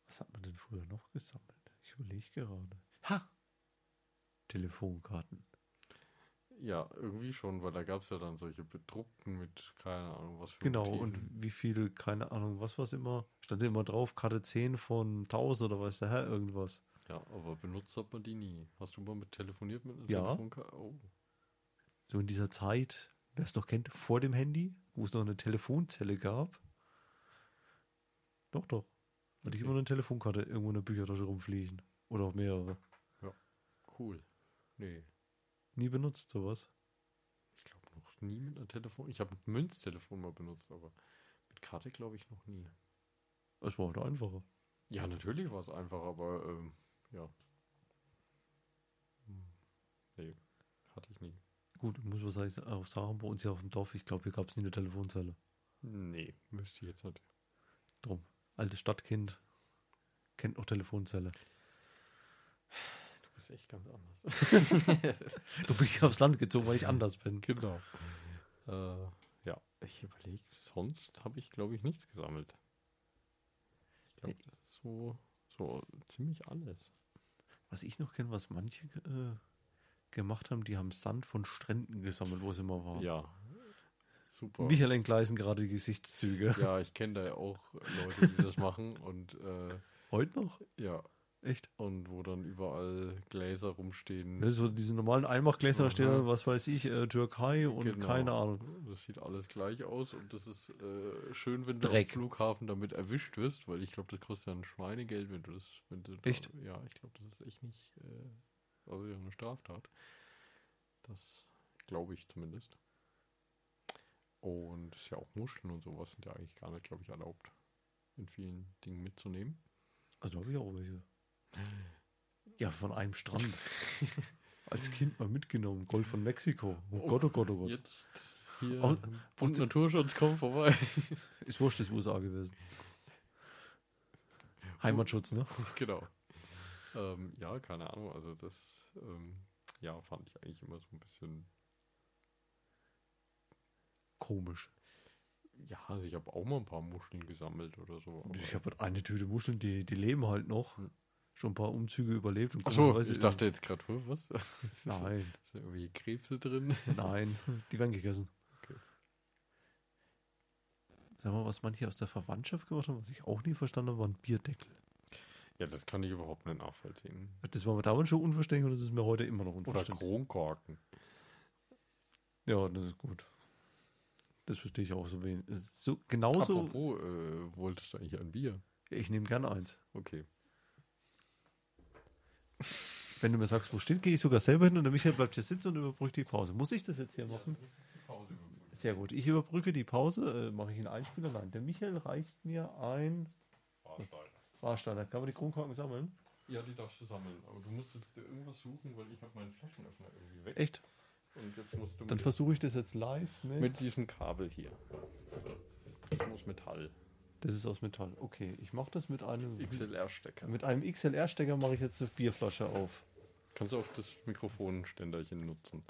Was hat man denn früher noch gesammelt? Ich überlege gerade. Ha! Telefonkarten. Ja, irgendwie schon, weil da gab es ja dann solche bedruckten mit keine Ahnung was für Genau, Motiven. und wie viel, keine Ahnung, was war es immer? Stand immer drauf, Karte 10 von 1000 oder weiß der Herr irgendwas. Ja, aber benutzt hat man die nie. Hast du mal mit telefoniert mit einer Ja. Telefonkarte? Oh, So in dieser Zeit, wer es noch kennt, vor dem Handy, wo es noch eine Telefonzelle gab. Doch, doch. Hatte ich Okay. immer eine Telefonkarte irgendwo in der Büchertasche rumfliegen. Oder auch mehrere. cool. Nee, Nie benutzt sowas. ich glaube noch nie mit einer Telefon. Ich habe ein Münztelefon mal benutzt, aber mit Karte glaube ich noch nie. Es war halt einfacher. Ja, natürlich war es einfach, aber ähm, ja. Hm. Nee, hatte ich nie. Gut, muss man sagen, auch sagen, bei uns hier auf dem Dorf, ich glaube, hier gab es nie eine Telefonzelle. Nee, müsste ich jetzt nicht. Drum. Altes Stadtkind kennt noch Telefonzelle. Du bist echt ganz anders. Du ich aufs Land gezogen, weil ich anders bin. genau. Äh, ja, ich überlege, sonst habe ich, glaube ich, nichts gesammelt. Ich glaube, das ist so, so ziemlich alles. Was ich noch kenne, was manche äh, gemacht haben, die haben Sand von Stränden gesammelt, wo es immer war. Ja, super. Michael entgleisen gerade die Gesichtszüge. Ja, ich kenne da ja auch Leute, die das machen und äh, Heute noch? ja, Echt? Und wo dann überall Gläser rumstehen. Ja, so diese normalen Einmachgläser, da dann, was weiß ich, äh, Türkei und Genau. keine Ahnung. Das sieht alles gleich aus und das ist äh, schön, wenn du am Flughafen damit erwischt wirst, weil ich glaube, das kostet ja ein Schweinegeld, wenn du das, wenn du da- Echt? ja, ich glaube, das ist echt nicht, äh, also ja eine Straftat. Das glaube ich zumindest. Und ist ja auch Muscheln und sowas sind ja eigentlich gar nicht, glaube ich, erlaubt, in vielen Dingen mitzunehmen. Also habe ich auch welche. Ja, von einem Strand. Als Kind mal mitgenommen. Golf von Mexiko. Oh, Oh Gott, oh Gott, oh Gott. Jetzt hier Au- Bund Naturschutz kommt vorbei. Ist wurscht, das USA gewesen. Heimatschutz, ne? genau. Ähm, ja, keine Ahnung. Also das, ähm, ja, fand ich eigentlich immer so ein bisschen. Komisch. Ja, also ich habe auch mal ein paar Muscheln gesammelt oder so. Ich habe halt eine Tüte Muscheln, die, die leben halt noch. Hm. Schon ein paar Umzüge überlebt. Und Ach so, ich dachte jetzt gerade, "Huh, was? Nein, Sind irgendwie Krebse drin? nein, die werden gegessen. Okay. Sag mal, was manche aus der Verwandtschaft gemacht haben, was ich auch nie verstanden habe, waren Bierdeckel. Ja, das kann ich überhaupt nicht nachvollziehen. Das war mir damals schon unverständlich und das ist mir heute immer noch Oder unverständlich. Kronkorken. Ja, das ist gut. Das verstehe ich auch so wenig. So, genauso, Apropos, äh, wolltest du eigentlich ein Bier? ich nehme gerne eins. Okay. Wenn du mir sagst, wo steht, gehe ich sogar selber hin und der Michael bleibt hier sitzen und überbrückt die Pause. Muss ich das jetzt hier machen? Sehr gut. Ich überbrücke die Pause. Äh, mache ich einen Einspieler? Nein. Der Michael reicht mir ein Warsteiner. Kann man die Kronkorken sammeln? Ja, die darfst du sammeln. Aber du musst jetzt dir irgendwas suchen, weil ich habe meinen Flaschenöffner irgendwie weg. Echt? Und jetzt musst du Dann versuche ich das jetzt live mit. mit diesem Kabel hier. Das muss Metall. Das ist aus Metall. Okay, ich mache das mit einem XLR-Stecker. mit einem XLR-Stecker mache ich jetzt eine Bierflasche auf. Kannst du auch das Mikrofonständerchen nutzen?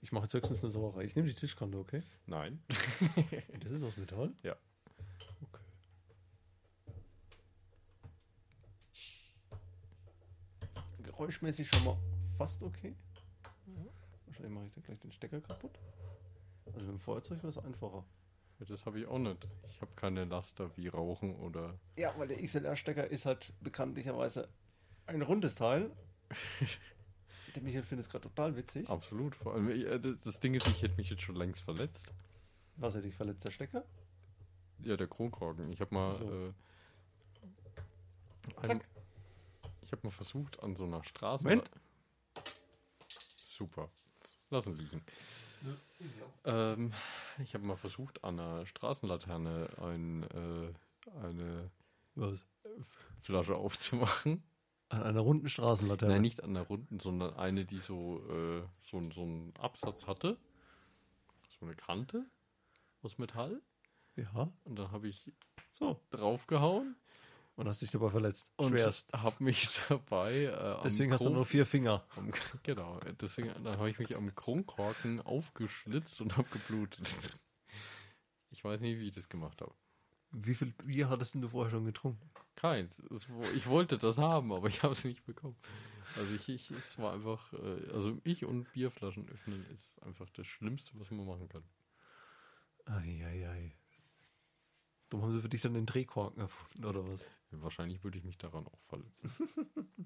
Ich mache jetzt höchstens eine Sauerei. Ich nehme die Tischkante, okay? Nein. Das ist aus Metall? Ja. Okay. Geräuschmäßig schon mal fast okay. Wahrscheinlich mache ich da gleich den Stecker kaputt. Also mit dem Feuerzeug war es einfacher. Das habe ich auch nicht. Ich habe keine Laster wie Rauchen oder. Ja, weil der XLR-Stecker ist halt bekanntlicherweise ein rundes Teil. der Michael findet es gerade total witzig. Absolut. Vor allem, äh, das Ding ist, ich hätte mich jetzt schon längst verletzt. Was er dich verletzt, der Stecker? Ja, der Kronkorken. Ich habe mal. So. Äh, ein, Zack. ich habe mal versucht, an so einer Straße. Moment. Super. Lassen liegen. Ähm, ich habe mal versucht, an einer Straßenlaterne ein, äh, eine Was? Flasche aufzumachen. An einer runden Straßenlaterne. Nein, nicht an der runden, sondern eine, die so, äh, so, so einen Absatz hatte. So eine Kante aus Metall. Ja, Und dann habe ich so. draufgehauen Und hast dich dabei verletzt. und Schwerst. habe mich dabei. Äh, Deswegen hast du Kron- nur vier Finger. am, Genau, deswegen dann habe ich mich am Kronkorken aufgeschlitzt und habe geblutet. Ich weiß nicht, wie ich das gemacht habe. Wie viel Bier hattest denn du vorher schon getrunken? Keins. Es, ich wollte das haben, aber ich habe es nicht bekommen. Also ich, ich, es war einfach, äh, also ich und Bierflaschen öffnen ist einfach das Schlimmste, was man machen kann. Eieiei. Dumm haben sie für dich dann den Drehkorken erfunden, oder was? Wahrscheinlich würde ich mich daran auch verletzen.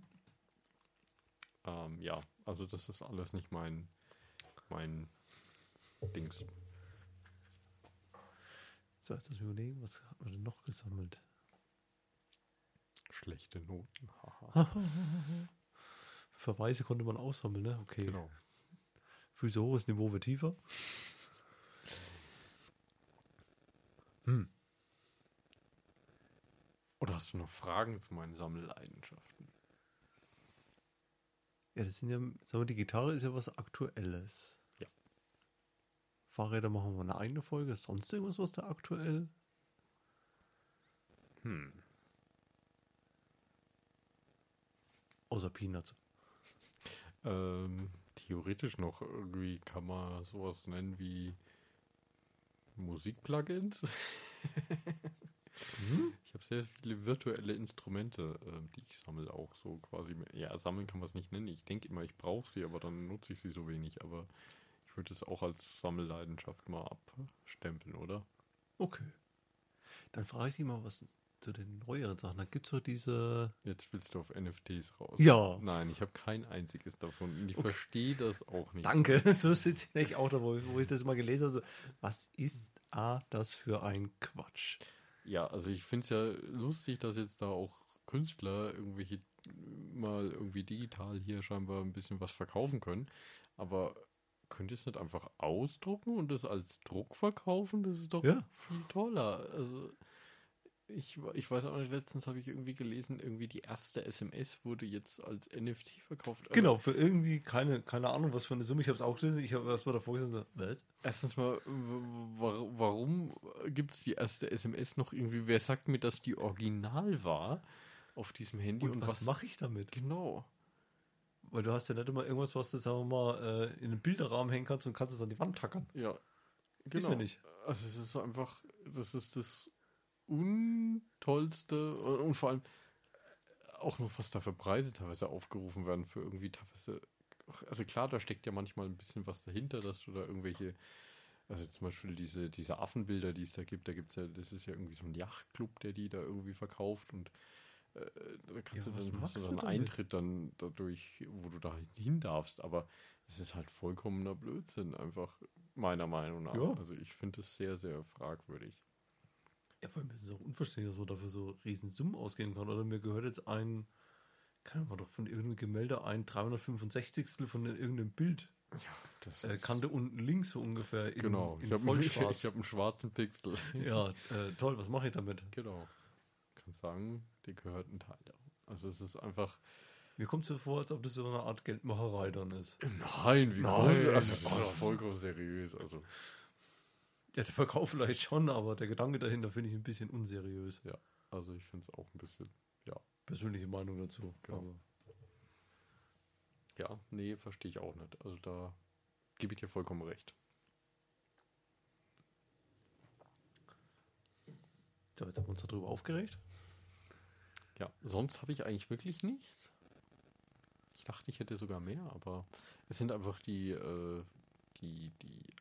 ähm, ja, also das ist alles nicht mein, mein Dings. So, jetzt mich überlegen, was hat man denn noch gesammelt? Schlechte Noten. Haha. Verweise konnte man aussammeln, ne? Okay. Genau. Füße hoch, das Niveau wird tiefer. Hm. Oder hast du noch Fragen zu meinen Sammelleidenschaften? Ja, das sind ja, sagen wir, die Gitarre ist ja was Aktuelles. Ja. Fahrräder machen wir eine eigene Folge. Sonst irgendwas, was da aktuell? Hm. Außer Peanuts. Ähm, theoretisch noch irgendwie kann man sowas nennen wie Musikplugins. Mhm. Ich habe sehr viele virtuelle Instrumente, äh, die ich sammle, auch so quasi. Ja, sammeln kann man es nicht nennen. Ich denke immer, ich brauche sie, aber dann nutze ich sie so wenig. Aber ich würde es auch als Sammelleidenschaft mal abstempeln, oder? Okay. Dann frage ich dich mal, was zu den neueren Sachen. Da gibt es doch diese. Jetzt willst du auf NFTs raus. Ja. Nein, ich habe kein einziges davon. Und ich Okay. verstehe das auch nicht. Danke, so sitze ich auch da, wo, wo ich das mal gelesen habe. So, was ist A, das für ein Quatsch? Ja, also ich finde es ja lustig, dass jetzt da auch Künstler irgendwelche mal irgendwie digital hier scheinbar ein bisschen was verkaufen können. Aber könnt ihr es nicht einfach ausdrucken und das als Druck verkaufen? Das ist doch Ja. viel toller. Also ich, ich weiß auch nicht, letztens habe ich irgendwie gelesen, irgendwie die erste SMS wurde jetzt als NFT verkauft. Also Genau, für irgendwie keine, keine Ahnung, was für eine Summe. Ich habe es auch gelesen. Ich habe erst mal davor gesagt, so, was? Erstens mal, warum gibt es die erste SMS noch irgendwie? Wer sagt mir, dass die original war auf diesem Handy? Und, was, mache ich damit? Genau. Weil du hast ja nicht immer irgendwas, was du, sagen wir mal, äh, in einen Bilderrahmen hängen kannst und kannst es an die Wand tackern. Ja. Ist Genau. ja nicht. Also es ist einfach, das ist das untollste und vor allem auch noch, was da für Preise teilweise aufgerufen werden für irgendwie teilweise. Also klar, da steckt ja manchmal ein bisschen was dahinter, dass du da irgendwelche, also zum Beispiel diese, diese Affenbilder, die es da gibt, da gibt es ja, das ist ja irgendwie so ein Yachtclub, der die da irgendwie verkauft und äh, da kannst Ja, du dann, hast du dann damit? Eintritt dann dadurch, wo du da hin darfst, aber es ist halt vollkommener Blödsinn, einfach meiner Meinung nach. Ja. Also ich finde es sehr, sehr fragwürdig. Ja, vor allem ist es auch unverständlich, dass man dafür so riesen Summen ausgeben kann. Oder mir gehört jetzt ein, kann man doch von irgendeinem Gemälde ein 365. von irgendeinem Bild. Ja, das Äh, Kante unten links so ungefähr in, genau. in ich habe ich hab einen schwarzen Pixel. ja, äh, toll, was mache ich damit? genau. Kannst sagen, dir gehört ein Teil. Also es ist einfach. Mir kommt es so vor, als ob das so eine Art Geldmacherei dann ist. Nein, wie Nein. groß. Also das ist vollkommen seriös. Also Ja, der Verkauf vielleicht schon, aber der Gedanke dahinter finde ich ein bisschen unseriös. ja, also ich finde es auch ein bisschen. Persönliche Meinung dazu. Genau. Ja, nee, verstehe ich auch nicht. Also da gebe ich dir vollkommen recht. So, jetzt haben wir uns darüber aufgeregt. Ja, sonst habe ich eigentlich wirklich nichts. Ich dachte, ich hätte sogar mehr, aber es sind einfach die, äh, die, die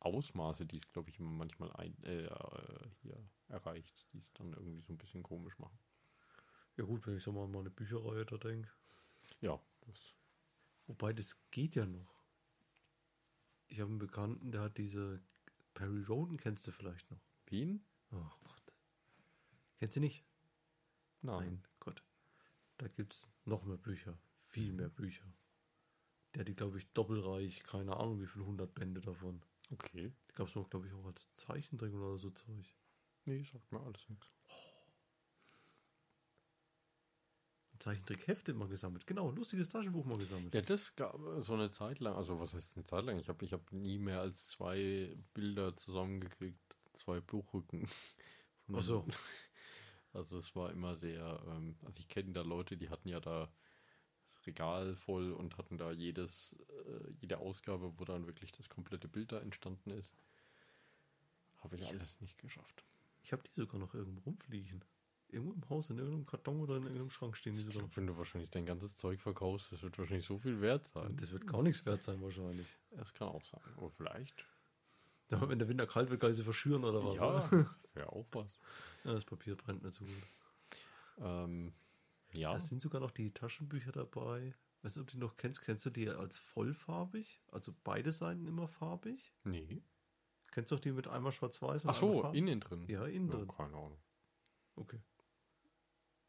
Ausmaße, die es, glaube ich, manchmal ein, äh, äh, hier erreicht, die es dann irgendwie so ein bisschen komisch machen. Ja gut, wenn ich so mal an meine Bücherreihe da denke. Ja, das, Wobei, das geht ja noch. Ich habe einen Bekannten, der hat diese Perry Roden, kennst du vielleicht noch? wen? Oh Gott. Kennst du nicht? Nein. Gott. Da gibt es noch mehr Bücher. Viel mehr Bücher. Der hat die, glaube ich, doppelreich. Keine Ahnung, wie viele hundert Bände davon. Okay. Die gab es noch, glaube ich, auch als Zeichentrick oder so Zeug. Nee, sagt mir alles nichts. Zeichentrickhefte immer gesammelt. Genau, lustiges Taschenbuch mal gesammelt. Ja, das gab so eine Zeit lang, also was heißt eine Zeit lang? Ich habe ich hab nie mehr als zwei Bilder zusammengekriegt, zwei Buchrücken. Ach so. Also es war immer sehr, ähm, also ich kenne da Leute, die hatten ja da das Regal voll und hatten da jedes, äh, jede Ausgabe, wo dann wirklich das komplette Bild da entstanden ist. Habe ich alles nicht geschafft. Ich habe die sogar noch irgendwo rumfliegen. Irgendwo im Haus, in irgendeinem Karton oder in irgendeinem Schrank stehen die Ich sogar glaub, wenn du wahrscheinlich dein ganzes Zeug verkaufst, das wird wahrscheinlich so viel wert sein. Das wird gar nichts wert sein wahrscheinlich. Das kann auch sein. Aber vielleicht. Wenn der Winter kalt wird, kann ich sie verschüren oder was? Ja, wäre auch was. ja das Papier brennt nicht so gut. Ähm, ja. Es sind sogar noch die Taschenbücher dabei. Weißt du, ob du die noch kennst? Kennst du die als vollfarbig? Also beide Seiten immer farbig? Nee. Kennst du auch die mit einmal schwarz-weiß? und Ach so, innen drin. Ja, innen Ja, drin. keine Ahnung. Okay.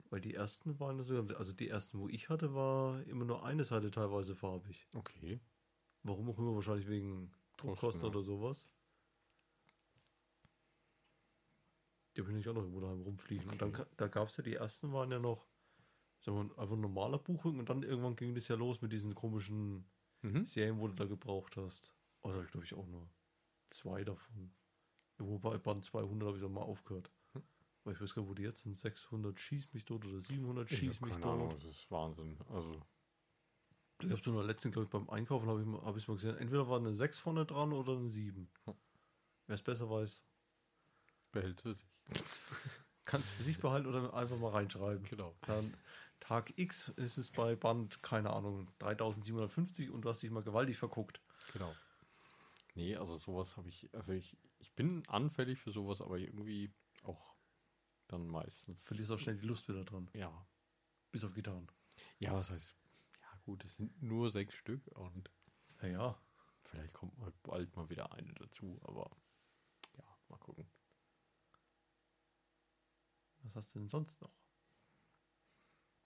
Weil die ersten waren so, also die ersten, wo ich hatte, war immer nur eine Seite teilweise farbig. Okay. Warum auch immer, wahrscheinlich wegen Druckkosten oder sowas. Die bin ich auch noch irgendwo daheim rumfliegen. Und dann, Okay. da gab es ja, die ersten waren ja noch, sagen wir, einfach ein normaler Buchrücken und dann irgendwann ging das ja los mit diesen komischen Mhm. Serien, wo du da gebraucht hast. Oder glaube ich auch nur zwei davon. Irgendwo bei Band 200 habe ich dann mal aufgehört. Hm. Weil ich weiß gar nicht, wo die jetzt sind. 600 schieß mich tot oder 700 Ich schieß hab mich keine tot. Ahnung, das ist Wahnsinn. Also, Ich habe so in der letzten, glaube ich, beim Einkaufen habe ich, mal- hab ich mal gesehen, entweder war eine 6 vorne dran oder eine 7. Hm. Wer es besser weiß, behält für sich. kann es für sich behalten oder einfach mal reinschreiben. Genau. Dann Tag X ist es bei Band, keine Ahnung, 3750 und du hast dich mal gewaltig verguckt. Genau. Nee, also sowas habe ich, also ich, ich bin anfällig für sowas, aber irgendwie auch dann meistens. Verlierst auch schnell die Lust wieder dran. Ja. Bis auf Gitarren. Ja, was heißt, ja gut, es sind nur sechs Stück und Ja, ja. vielleicht kommt bald mal wieder eine dazu, aber ja, mal gucken. Was hast du denn sonst noch?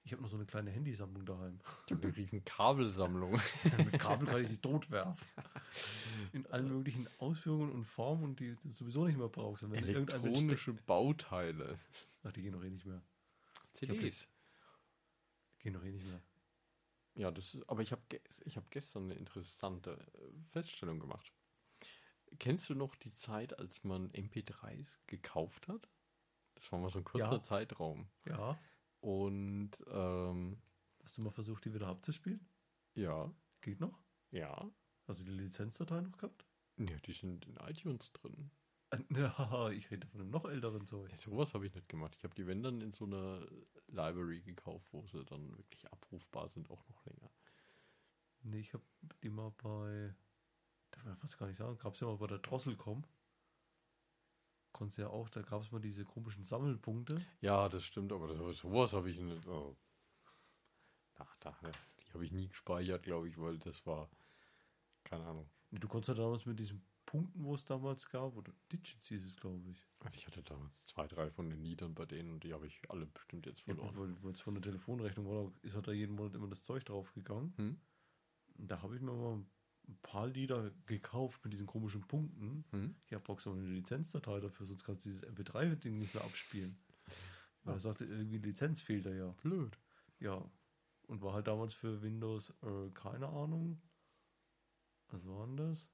Ich habe noch so eine kleine Handysammlung daheim. Ich habe eine riesen Kabelsammlung. Mit Kabel kann ich sie totwerfen. In allen möglichen Ausführungen und Formen und die du sowieso nicht mehr brauchst. Elektronische Bauteile. Ach, die gehen doch eh nicht mehr. CDs. Die gehen doch eh nicht mehr. Ja, das ist, aber ich habe ich hab gestern eine interessante äh, Feststellung gemacht. Kennst du noch die Zeit, als man MP3s gekauft hat? Das war mal so ein kurzer Ja. Zeitraum. Ja. Und ähm, Hast du mal versucht, die wieder abzuspielen? ja, Geht noch? ja, Hast du die Lizenzdatei noch gehabt? ja, die sind in iTunes drin. Äh, Ja, ich rede von einem noch älteren Zeug. Ja, sowas habe ich nicht gemacht. Ich habe die, wenn dann, in so einer Library gekauft, wo sie dann wirklich abrufbar sind, auch noch länger. Nee, ich habe die mal bei, darf man fast gar nicht sagen, gab es ja mal bei der Drosselcom. Konntest ja auch, da gab es mal diese komischen Sammelpunkte. Ja, das stimmt, aber das, sowas habe ich nicht. Oh. Na, da, die habe ich nie gespeichert, glaube ich, weil das war, keine Ahnung. Du konntest ja damals mit diesen Punkten, wo es damals gab, oder Digits hieß es, glaube ich. Also ich hatte damals zwei, drei von den Liedern bei denen und die habe ich alle bestimmt jetzt Ja, verloren. weil weil es von der Telefonrechnung war, da ist halt da jeden Monat immer das Zeug draufgegangen. Hm? Und da habe ich mir mal ein paar Lieder gekauft mit diesen komischen Punkten. Hm? Ja, brauchst du aber eine Lizenzdatei dafür, sonst kannst du dieses MP3-Ding nicht mehr abspielen. Weil Ja. er sagte, irgendwie Lizenz fehlt da ja. Blöd. Ja. Und war halt damals für Windows, äh, keine Ahnung. Was war denn das?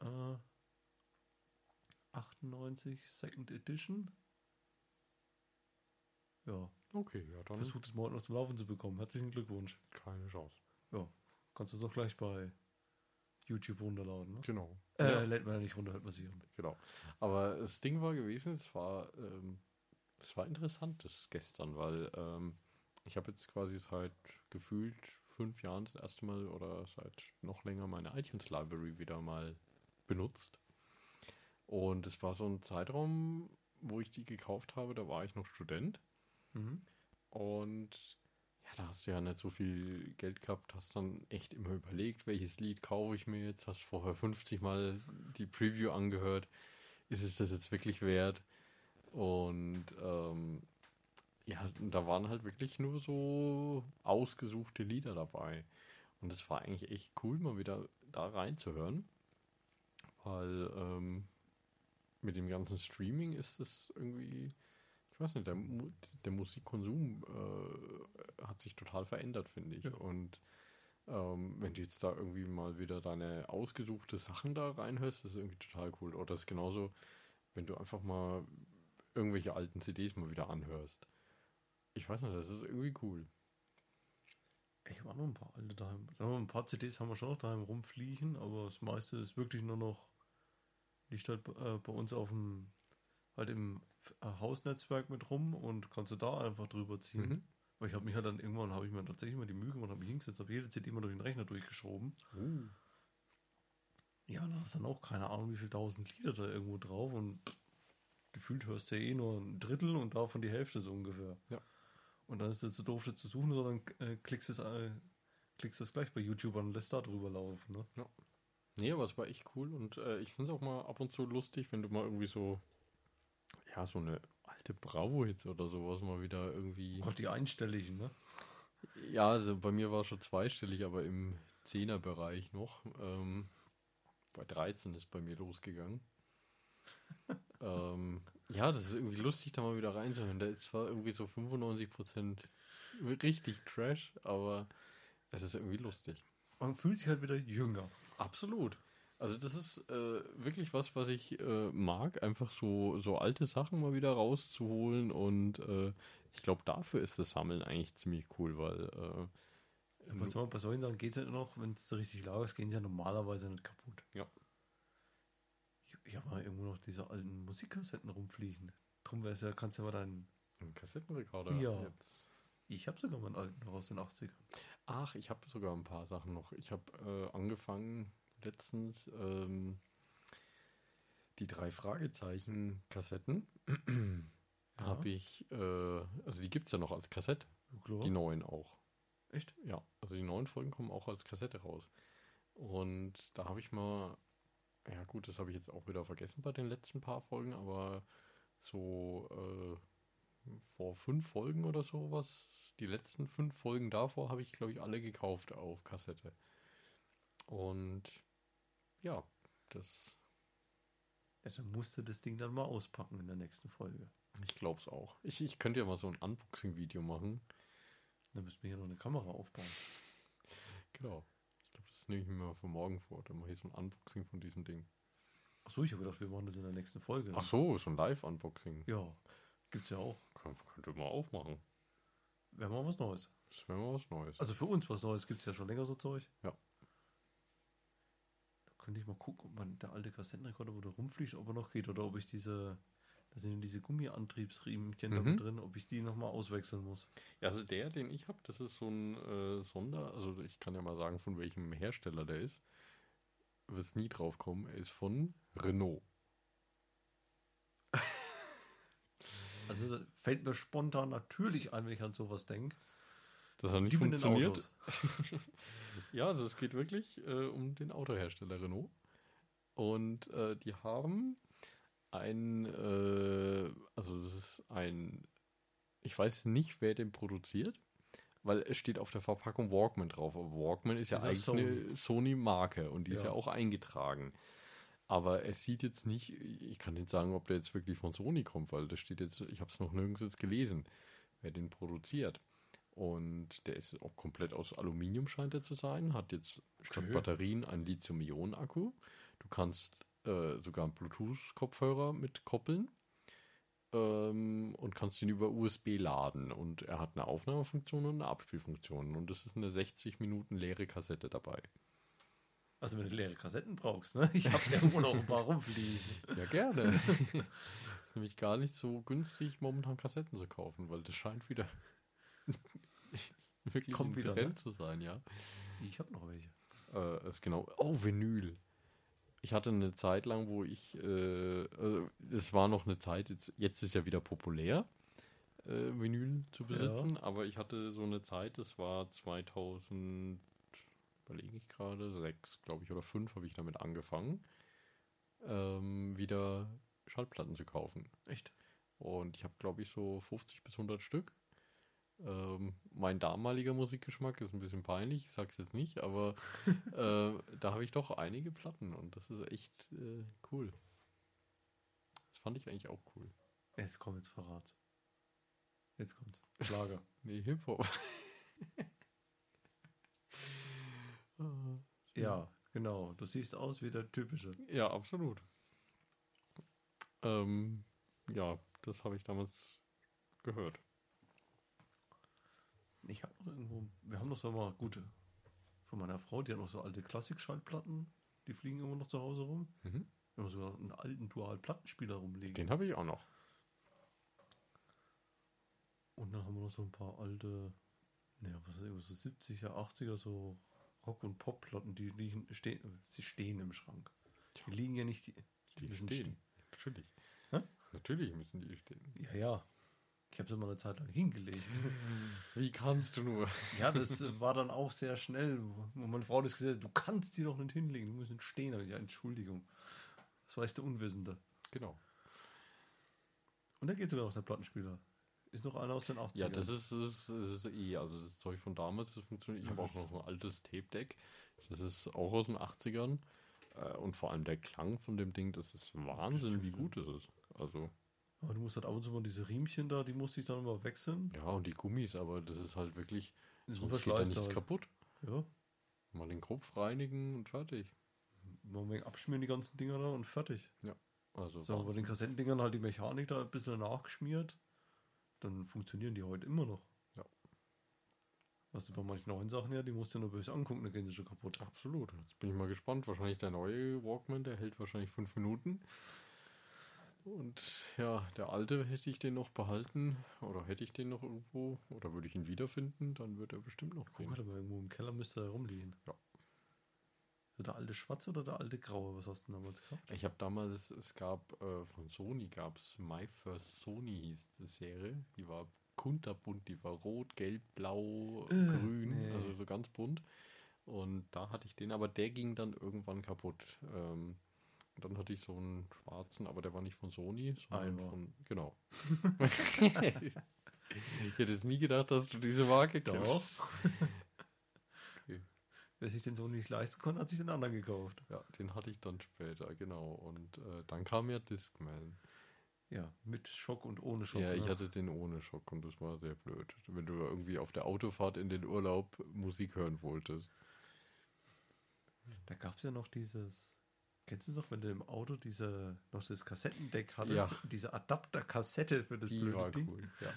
Äh, 98 Second Edition. Ja, Okay, ja, dann versucht es mal heute noch zum Laufen zu bekommen. Herzlichen Glückwunsch. keine Chance. Kannst du es auch gleich bei YouTube runterladen. Ne? Genau. Äh, Ja. lädt man ja nicht runter, hört man sich an. Genau. Aber das Ding war gewesen, es war, ähm, es war interessant das gestern, weil ähm, ich habe jetzt quasi seit gefühlt fünf Jahren das erste Mal oder seit noch länger meine iTunes Library wieder mal benutzt. Und es war so ein Zeitraum, wo ich die gekauft habe, da war ich noch Student. Mhm. Und da hast du ja nicht so viel Geld gehabt, hast dann echt immer überlegt, welches Lied kaufe ich mir jetzt, hast vorher 50 Mal die Preview angehört, ist es das jetzt wirklich wert? Und ähm, ja, da waren halt wirklich nur so ausgesuchte Lieder dabei. Und es war eigentlich echt cool, mal wieder da reinzuhören, weil ähm, mit dem ganzen Streaming ist es irgendwie, weiß nicht, der, der Musikkonsum äh, hat sich total verändert, finde ich. Ja. Und ähm, wenn du jetzt da irgendwie mal wieder deine ausgesuchte Sachen da reinhörst, das ist irgendwie total cool. Oder das ist genauso, wenn du einfach mal irgendwelche alten CDs mal wieder anhörst. Ich weiß nicht, das ist irgendwie cool. Ich habe auch noch ein paar alte daheim. Sagen wir mal, ein paar CDs haben wir schon noch daheim rumfliegen, aber das meiste ist wirklich nur noch, liegt halt äh, bei uns auf dem, halt im Hausnetzwerk mit rum und kannst du da einfach drüber ziehen. Mhm. Weil ich habe mich halt dann irgendwann, habe ich mir tatsächlich mal die Mühe gemacht, habe mich hingesetzt, habe jede CD mal durch den Rechner durchgeschoben. Uh. Ja, da ist dann auch keine Ahnung, wie viel tausend Lieder da irgendwo drauf und gefühlt hörst du ja eh nur ein Drittel und davon die Hälfte so ungefähr. Ja. Und dann ist es zu doof, das zu suchen, sondern äh, klickst es äh, klickst es gleich bei YouTube an und lässt da drüber laufen. Ne? Nee, aber es war echt cool und äh, ich finde es auch mal ab und zu lustig, wenn du mal irgendwie so, ja, so eine alte Bravo-Hits oder sowas mal wieder irgendwie. Gott, die einstelligen, ne? Ja, also bei mir war es schon zweistellig, aber im Zehnerbereich noch. Ähm, bei 13 ist bei mir losgegangen. ähm, ja, das ist irgendwie lustig, da mal wieder reinzuhören. Da ist zwar irgendwie so 95% richtig Trash, aber es ist irgendwie lustig. Man fühlt sich halt wieder jünger. Absolut. Also das ist äh, wirklich was, was ich äh, mag, einfach so, so alte Sachen mal wieder rauszuholen und äh, ich glaube, dafür ist das Sammeln eigentlich ziemlich cool, weil äh, Aber sag mal, bei solchen Sachen geht es ja noch, wenn es so richtig laut ist, gehen sie ja normalerweise nicht kaputt. Ja. Ich, ich habe mal irgendwo noch diese alten Musikkassetten rumfliegen. Drum wär's ja, kannst du ja mal deinen. ein Kassettenrekorder Ja. jetzt. Ich habe sogar mal einen alten aus den 80ern. Ach, ich habe sogar ein paar Sachen noch. Ich habe äh, angefangen letztens ähm, die drei Fragezeichen-Kassetten. ja. habe ich, äh, also die gibt es ja noch als Kassette. Die neuen auch. Echt? Ja, also die neuen Folgen kommen auch als Kassette raus. Und da habe ich mal, ja gut, das habe ich jetzt auch wieder vergessen bei den letzten paar Folgen, aber so äh, vor fünf Folgen oder sowas, die letzten fünf Folgen davor habe ich, glaube ich, alle gekauft auf Kassette. Und ja, das. Ja, dann musst du das Ding dann mal auspacken in der nächsten Folge. Ich glaube es auch. Ich, ich könnte ja mal so ein Unboxing-Video machen. Dann müssen wir hier noch eine Kamera aufbauen. Genau. Ich glaube, das nehme ich mir mal für morgen vor. Dann mache ich so ein Unboxing von diesem Ding. Achso, ich habe gedacht, wir machen das in der nächsten Folge. Ach so, so ein Live-Unboxing. Ja, gibt's ja auch. Kann, könnte man auch machen. Wäre mal was Neues. Das wäre mal was Neues. Also für uns was Neues gibt's ja schon länger so Zeug. Ja. Könnte ich mal gucken, ob man der alte Kassettenrekorder, wo der rumfliegt, ob er noch geht oder ob ich diese, da sind diese Gummiantriebsriemchen Mhm. drin, ob ich die nochmal auswechseln muss. Ja, also der, den ich habe, das ist so ein äh, Sonder, also ich kann ja mal sagen, von welchem Hersteller der ist. Wirst nie drauf kommen, er ist von Renault. Also fällt mir spontan natürlich ein, wenn ich an sowas denke. Das hat nicht Die mit den funktioniert. Ja, also es geht wirklich äh, um den Autohersteller Renault. Und äh, die haben ein, äh, also das ist ein, ich weiß nicht, wer den produziert, weil es steht auf der Verpackung Walkman drauf. Aber Walkman ist ja Ist eigentlich eine Sony-Marke und die ist Ja. ja auch eingetragen. Aber es sieht jetzt nicht, ich kann nicht sagen, ob der jetzt wirklich von Sony kommt, weil das steht jetzt, ich habe es noch nirgends jetzt gelesen, wer den produziert. Und der ist auch komplett aus Aluminium, scheint er zu sein. Hat jetzt statt Okay. Batterien einen Lithium-Ionen-Akku. Du kannst äh, sogar einen Bluetooth-Kopfhörer mit koppeln ähm, und kannst ihn über USB laden. Und er hat eine Aufnahmefunktion und eine Abspielfunktion. Und es ist eine 60 Minuten leere Kassette dabei. Also wenn du leere Kassetten brauchst, ne? Ich habe irgendwo noch ein paar rumfliegen. Ja, gerne. ist nämlich gar nicht so günstig, momentan Kassetten zu kaufen, weil das scheint wieder wirklich Kommt im wieder, Trend ne? zu sein, ja. Ich habe noch welche. Äh, ist genau. Oh, Vinyl. Ich hatte eine Zeit lang, wo ich, äh, äh, es war noch eine Zeit, jetzt, jetzt ist ja wieder populär, äh, Vinyl zu besitzen, aber ich hatte so eine Zeit, das war 2000, überlege ich gerade, sechs, glaube ich, oder fünf habe ich damit angefangen, ähm, wieder Schallplatten zu kaufen. Echt? Und ich habe, glaube ich, so 50 bis 100 Stück. Ähm, mein damaliger Musikgeschmack ist ein bisschen peinlich, ich sag's jetzt nicht, aber äh, da habe ich doch einige Platten und das ist echt äh, cool. Das fand ich eigentlich auch cool. Jetzt kommt jetzt Verrat. Jetzt kommt's. Schlager. Nee, Hip-Hop. ja, genau. Du siehst aus wie der typische. ja, absolut. Ähm, ja, das habe ich damals gehört. Ich habe noch irgendwo, wir haben noch so mal gute von meiner Frau, die hat noch so alte Klassik-Schallplatten, die fliegen immer noch zu Hause rum. Mhm. Wir haben sogar einen alten Dual-Plattenspieler rumliegen. Den habe ich auch noch. Und dann haben wir noch so ein paar alte, naja, was ist das, so 70er, 80er, so Rock- und Pop-Platten, die liegen, stehen, sie stehen im Schrank. Die liegen ja nicht, die, Die müssen stehen. Natürlich. Hä? Natürlich müssen die stehen. Ja, ja. Ich habe sie mal eine Zeit lang hingelegt. Wie kannst du nur? ja, das war dann auch sehr schnell, wo meine Frau das gesagt hat, du kannst die doch nicht hinlegen, die müssen stehen. Aber ja, Entschuldigung. Das weiß der Unwissende. Genau. Und da geht sogar noch der Plattenspieler. Ist noch einer aus den 80ern. Ja, das ist, das ist, das ist eh, also das Zeug von damals, das funktioniert. Ich habe auch noch ein altes Tape-Deck. Das ist auch aus den 80ern. Äh, Und vor allem der Klang von dem Ding, das ist Wahnsinn, wie gut es ist. Also, Aber du musst halt ab und zu mal diese Riemchen da, die musste ich dann immer wechseln. ja, und die Gummis, aber das ist halt wirklich, Das ist ein sonst geht da nichts da. kaputt. Ja. Mal den Kopf reinigen und fertig. Mal ein wenig abschmieren die ganzen Dinger da und fertig. Also, So, bei den Kassettendingern halt die Mechanik da ein bisschen nachgeschmiert. Dann funktionieren die heute immer noch. Ja. Was du bei manchen neuen Sachen ja, die musst du nur böse angucken, dann gehen sie schon kaputt. Absolut. Jetzt bin ich mal gespannt. Wahrscheinlich der neue Walkman, der hält wahrscheinlich fünf Minuten. Und ja, der alte hätte ich den noch behalten oder hätte ich den noch irgendwo oder würde ich ihn wiederfinden, dann wird er bestimmt noch Guck gehen. halt mal, irgendwo im Keller müsste er rumliegen. Ja. Der alte Schwarze oder der alte Graue? Was hast du damals gehabt? Ich habe damals, es gab äh, von Sony gab es My First Sony hieß die Serie. Die war kunterbunt, die war rot, gelb, blau, Äh, grün, nee. also so ganz bunt. Und da hatte ich den, aber der ging dann irgendwann kaputt. Ähm, und dann hatte ich so einen schwarzen, aber der war nicht von Sony, sondern Eimer. von, genau. ich hätte es nie gedacht, dass du diese Marke kennst. Wer sich den so nicht leisten konnte, hat sich den anderen gekauft. Ja, den hatte ich dann später, genau. Und äh, dann kam ja Discman. Ja, mit Schock und ohne Schock. ja, ich ne? hatte den ohne Schock und das war sehr blöd. Wenn du irgendwie auf der Autofahrt in den Urlaub Musik hören wolltest. Da gab es ja noch dieses. Kennst du noch, wenn du im Auto diese, noch das Kassettendeck hattest? Ja. Diese Adapterkassette für das Die blöde war Ding. cool, ja.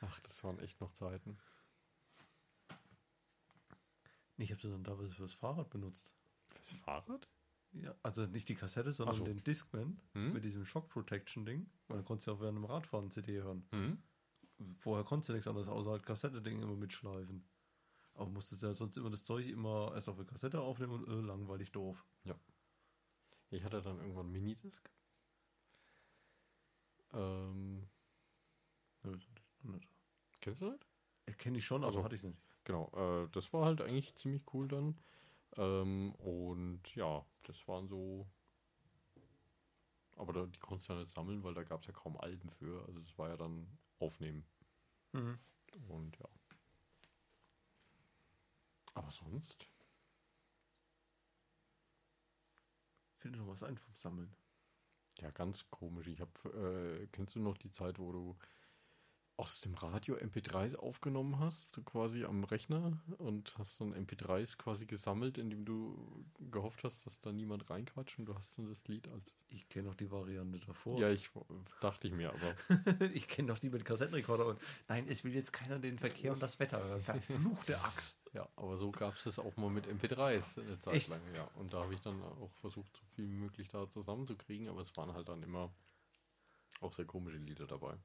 Ach, das waren echt noch Zeiten. Nee, ich habe sie dann damals fürs Fahrrad benutzt. Fürs Fahrrad? Ja, also nicht die Kassette, sondern so. den Discman Hm? mit diesem Shock Protection Ding. Weil dann konntest du ja auch während dem Radfahren CD hören. Hm? Vorher konntest du nichts anderes außer halt Kassette-Ding immer mitschleifen. Aber musstest ja sonst immer das Zeug immer erst auf der Kassette aufnehmen und äh, langweilig doof. Ich hatte dann irgendwann Minidisc. Ähm, ich kennst du das? Kenne ich schon, Also- aber hatte ich nicht. Genau, äh, das war halt eigentlich ziemlich cool dann. Ähm, und ja, das waren so. Aber da, die konntest du ja nicht sammeln, weil da gab es ja kaum Alben für. Also das war ja dann Aufnehmen. Mhm. Und ja. Aber sonst? Fällt noch was ein vom Sammeln? Ja, ganz komisch. Ich habe, äh, kennst du noch die Zeit, wo du aus dem Radio MP3s aufgenommen hast, so quasi am Rechner und hast dann MP3s quasi gesammelt, indem du gehofft hast, dass da niemand reinquatscht und du hast dann das Lied als. Ich kenne noch die Variante davor. Ja, ich dachte ich mir, aber ich kenne noch die mit Kassettenrekorder und nein, es will jetzt keiner den Verkehr und das Wetter. Verfluchte Axt. ja, aber so gab es das auch mal mit MP3s eine Zeit Echt? lang, ja. Und da habe ich dann auch versucht, so viel wie möglich da zusammenzukriegen, aber es waren halt dann immer auch sehr komische Lieder dabei.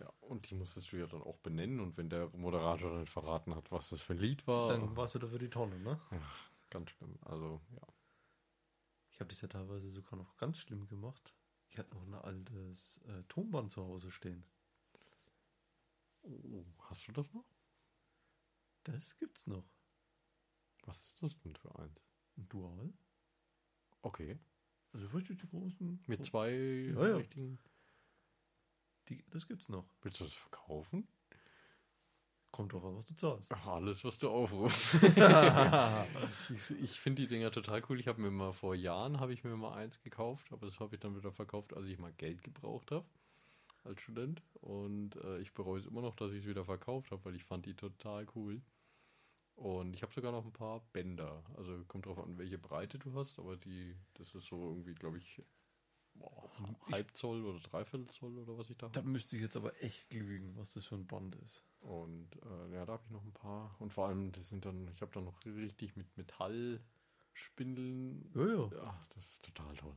Ja, und die musstest du ja dann auch benennen und wenn der Moderator dann verraten hat, was das für ein Lied war, Dann war es wieder für die Tonne, ne? ganz schlimm. Also, ja. Ich habe das ja teilweise sogar noch ganz schlimm gemacht. Ich hatte noch ein altes äh, Tonband zu Hause stehen. Oh, hast du das noch? Das gibt's noch. Was ist das denn für eins? Ein Dual. Okay. Also richtig die großen. Mit zwei Ja, ja. Die, das gibt's noch. Willst du das verkaufen? Kommt drauf an, was du zahlst. Ach, alles, was du aufrufst. ich ich finde die Dinger total cool. Ich habe mir mal vor Jahren habe ich mir mal eins gekauft, aber das habe ich dann wieder verkauft, als ich mal Geld gebraucht habe als Student. Und äh, ich bereue es immer noch, dass ich es wieder verkauft habe, weil ich fand die total cool. Und ich habe sogar noch ein paar Bänder. Also kommt drauf an, welche Breite du hast, aber die, das ist so irgendwie, glaube ich, boah, halb Zoll oder dreiviertel Zoll oder was ich da Da müsste ich jetzt aber echt lügen, was das für ein Band ist. Und äh, ja, da habe ich noch ein paar. Und vor allem, das sind dann, ich habe dann noch richtig mit Metallspindeln. Ja, ja. Ja, das ist total toll.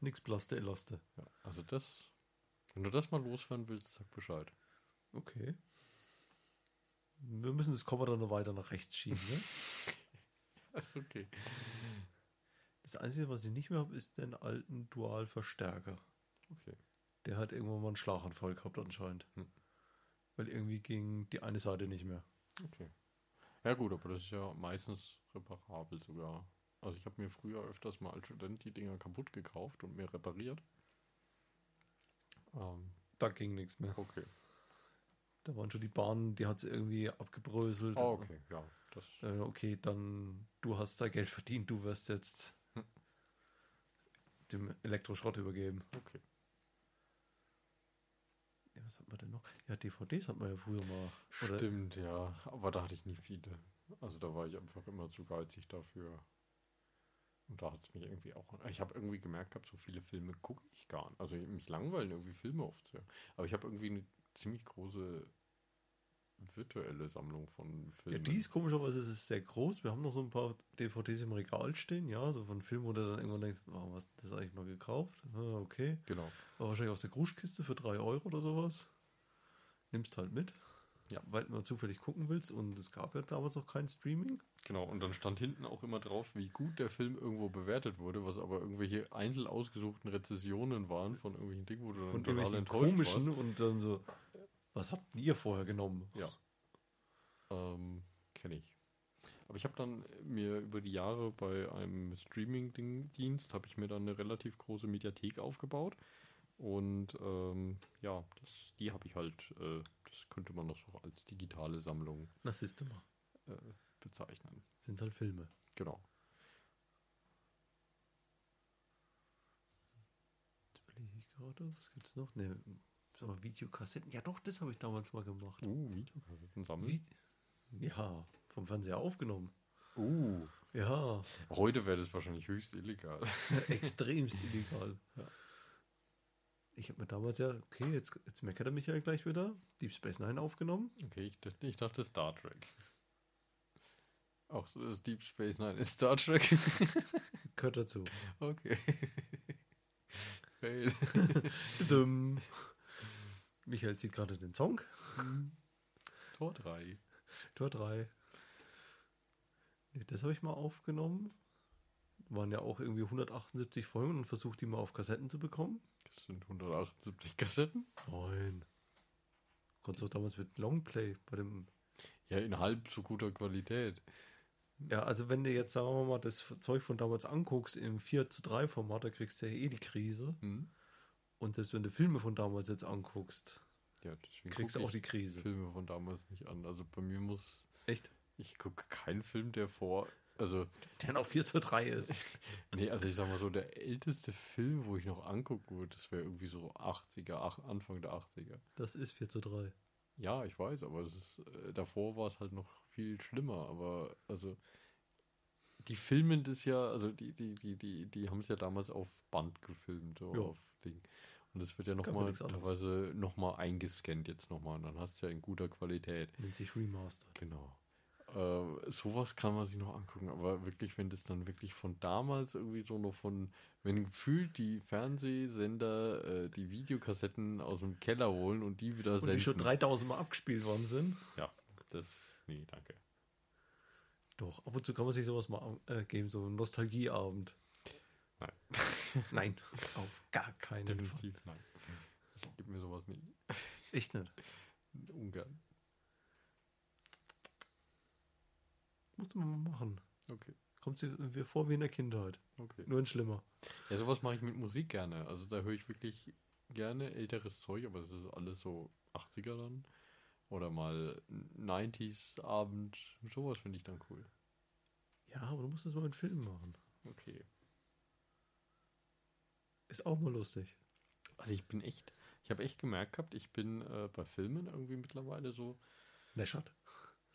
Nix Plaste, Elaste. Ja, also das, wenn du das mal loswerden willst, sag Bescheid. Okay. Wir müssen das Cover dann noch weiter nach rechts schieben, ne? ist okay. Das Einzige, was ich nicht mehr habe, ist den alten Dual-Verstärker. Okay. Der hat irgendwann mal einen Schlaganfall gehabt anscheinend. Hm. Weil irgendwie ging die eine Seite nicht mehr. Okay. Ja gut, aber das ist ja meistens reparabel sogar. Also ich habe mir früher öfters mal als Student die Dinger kaputt gekauft und mir repariert. Ähm, Da ging nichts mehr. okay. Da waren schon die Bahnen, die hat sie irgendwie abgebröselt. Oh, okay, ja. Das, Äh, okay, dann du hast da Geld verdient, du wirst jetzt. Dem Elektroschrott übergeben. okay. Ja, was hat man denn noch? Ja, DVDs hat man ja früher mal. Oder Stimmt, ja. Aber da hatte ich nie viele. Also da war ich einfach immer zu geizig dafür. Und da hat es mich irgendwie auch. Ich habe irgendwie gemerkt gehabt, so viele Filme gucke ich gar nicht. Also mich langweilen irgendwie Filme oft. Aber ich habe irgendwie eine ziemlich große virtuelle Sammlung von Ja, Filmen. die ist komischerweise ist es sehr groß. Wir haben noch so ein paar DVDs im Regal stehen, ja, so von Filmen, wo du dann irgendwann denkst, oh, was ist das eigentlich mal gekauft? Okay. Genau. War wahrscheinlich aus der Kruschkiste für 3 Euro oder sowas. Nimmst halt mit. Ja. Weil du mal zufällig gucken willst und es gab ja damals noch kein Streaming. Genau, und dann stand hinten auch immer drauf, wie gut der Film irgendwo bewertet wurde, was aber irgendwelche einzeln ausgesuchten Rezessionen waren von irgendwelchen Dingen, wo du Von dann total enttäuscht komischen warst. und dann so, was habt ihr vorher genommen? Ja. Ähm, kenne ich. Aber ich habe dann mir über die Jahre bei einem Streaming-Dienst, habe ich mir dann eine relativ große Mediathek aufgebaut. Und ähm, ja, das, die habe ich halt, äh, das könnte man noch so als digitale Sammlung Na, siehst du mal. äh, bezeichnen. Sind halt Filme. Genau. Jetzt überlege ich gerade, was gibt's noch? Ne, mal, Videokassetten. Ja doch, das habe ich damals mal gemacht. Uh, Videokassetten sammeln. Wie? Ja, vom Fernseher aufgenommen. Uh, Ja, heute wäre das wahrscheinlich höchst illegal. extremst illegal. Ja. Ich habe mir damals ja, okay, jetzt, jetzt meckert er mich ja gleich wieder, Deep Space Nine aufgenommen. Okay, ich, dachte- ich dachte Star Trek. Auch so ist Deep Space Nine ist Star Trek. Gehört dazu. okay. Fail. Dumm. Michael zieht gerade den Song. Tor 3. Tor 3. Nee, das habe ich mal aufgenommen. Waren ja auch irgendwie 178 Folgen und versucht die mal auf Kassetten zu bekommen. Das sind 178 Kassetten. Nein. Konntest auch damals mit Longplay bei dem. Ja, in halb so guter Qualität. Ja, also wenn du jetzt, sagen wir mal, das Zeug von damals anguckst im 4 zu 3 Format, da kriegst du ja eh die Krise. Hm? Und selbst wenn du Filme von damals jetzt anguckst, Ja, kriegst du auch die Krise. Filme von damals nicht an. Also bei mir muss. Echt? Ich gucke keinen Film, der vor. Also, Der noch 4 zu 3 ist. nee, also ich sag mal so, der älteste Film, wo ich noch angucken würde, das wäre irgendwie so 80er, ach, Anfang der 80er. Das ist 4 zu 3. Ja, ich weiß, aber ist, äh, davor war es halt noch viel schlimmer. Aber also die filmen das ja, also die, die, die, die, die haben es ja damals auf Band gefilmt, so Ja. auf Ding. Und es wird ja nochmal teilweise nochmal eingescannt jetzt nochmal. Und dann hast du ja in guter Qualität. Nennt sich Remastered. Genau. Äh, sowas kann man sich noch angucken, aber wirklich, wenn das dann wirklich von damals irgendwie so noch von, wenn gefühlt die Fernsehsender äh, die Videokassetten aus dem Keller holen und die wieder Und die schon senden. 3000 Mal abgespielt worden sind. Ja, das, nee, danke. Doch, ab und zu kann man sich sowas mal äh, geben, so einen Nostalgieabend. Nein. Nein, auf gar keinen Fall. Definitiv nein. Ich gebe mir sowas nie. Echt nicht. Ungern. Musste man mal machen. Okay, Kommt sich vor wie in der Kindheit. okay. Nur ein schlimmer. Ja, sowas mache ich mit Musik gerne. Also da höre ich wirklich gerne älteres Zeug, aber das ist alles so 80er dann. Oder mal 90s Abend. Sowas finde ich dann cool. Ja, aber du musst es mal mit Filmen machen. Okay. Ist auch mal lustig. Also ich bin echt, ich habe echt gemerkt gehabt, ich bin äh, bei Filmen irgendwie mittlerweile so, Läschert.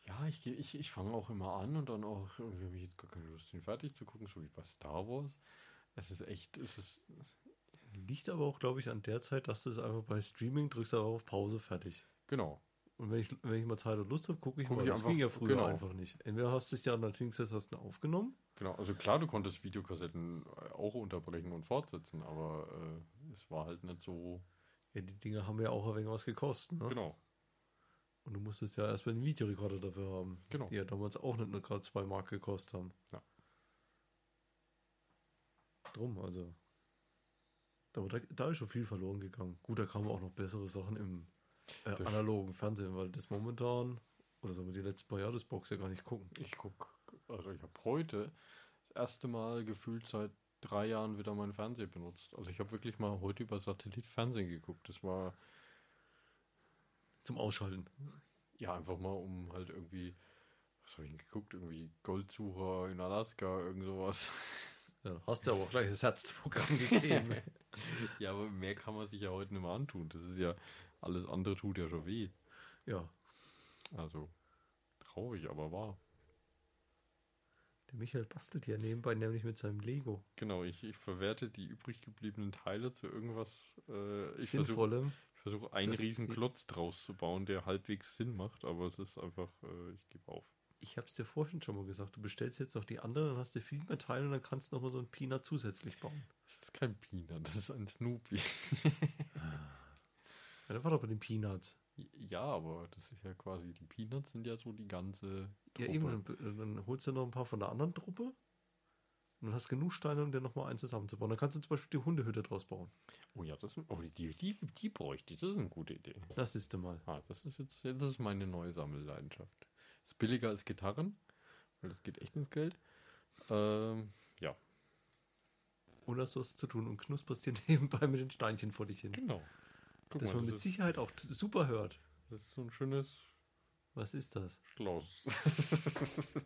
ja, ich, ich, ich fange auch immer an und dann auch irgendwie habe ich jetzt gar keine Lust, den fertig zu gucken, so wie bei Star Wars. Es ist echt, es ist, Liegt aber auch, glaube ich, an der Zeit, dass du es einfach bei Streaming drückst, du auf Pause, fertig. genau. Und wenn ich, wenn ich mal Zeit und Lust habe, gucke ich Guck mal. ich das einfach- ging ja früher genau. einfach nicht. Entweder hast du es ja an der du aufgenommen. Genau, also klar, du konntest Videokassetten äh, auch unterbrechen und fortsetzen, aber äh, es war halt nicht so, Ja, die Dinger haben ja auch ein wenig was gekostet. Ne? genau, Und du musstest ja erstmal einen Videorekorder dafür haben. genau. Die ja damals auch nicht nur gerade zwei Mark gekostet haben. Ja. Drum, also. Da, da ist schon viel verloren gegangen. Gut, da kamen auch noch bessere Sachen im äh, analogen Fernsehen, weil das momentan, oder sagen wir die letzten paar Jahre, das Box ja gar nicht gucken. Ich guck, also ich habe heute das erste Mal gefühlt seit drei Jahren wieder meinen Fernseher benutzt. Also ich habe wirklich mal heute über Satellit Fernsehen geguckt. Das war Zum Ausschalten. ja einfach mal um halt irgendwie, was habe ich denn geguckt? Irgendwie Goldsucher in Alaska, irgend sowas. Ja, hast du aber auch gleich das Herzprogramm gegeben. ja, aber mehr kann man sich ja heute nicht mehr antun. Das ist ja, alles andere tut ja schon weh. ja, Also traurig, aber wahr. der Michael bastelt ja nebenbei nämlich mit seinem Lego. Genau, ich, ich verwerte die übrig gebliebenen Teile zu irgendwas. Äh, ich versuche Sinnvollem. ich versuch einen Das riesen Klotz draus zu bauen, der halbwegs Sinn macht, aber es ist einfach, äh, ich gebe auf. Ich habe es dir vorhin schon mal gesagt. Du bestellst jetzt noch die anderen, dann hast du viel mehr Teile und dann kannst du noch mal so ein Peanut zusätzlich bauen. Das ist kein Peanut, das ist ein Snoopy. Ja, das war doch bei den Peanuts. Ja, aber das ist ja quasi, die Peanuts sind ja so die ganze Ja, Truppe. eben, dann, dann holst du noch ein paar von der anderen Truppe und dann hast du genug Steine, um dir nochmal einen zusammenzubauen. Dann kannst du zum Beispiel die Hundehütte draus bauen. Oh ja, das, oh, die, die, die bräuchte ich, das ist eine gute Idee. Das ist du mal. Ah, das ist jetzt, jetzt ist meine neue Sammelleidenschaft. Ist billiger als Gitarren, weil das geht echt ins Geld. Ähm, ja, Und hast du was zu tun und knusperst dir nebenbei mit den Steinchen vor dich hin. genau. Guck Dass mal, man das, mit Sicherheit auch super hört. das ist so ein schönes Was ist das? Schloss.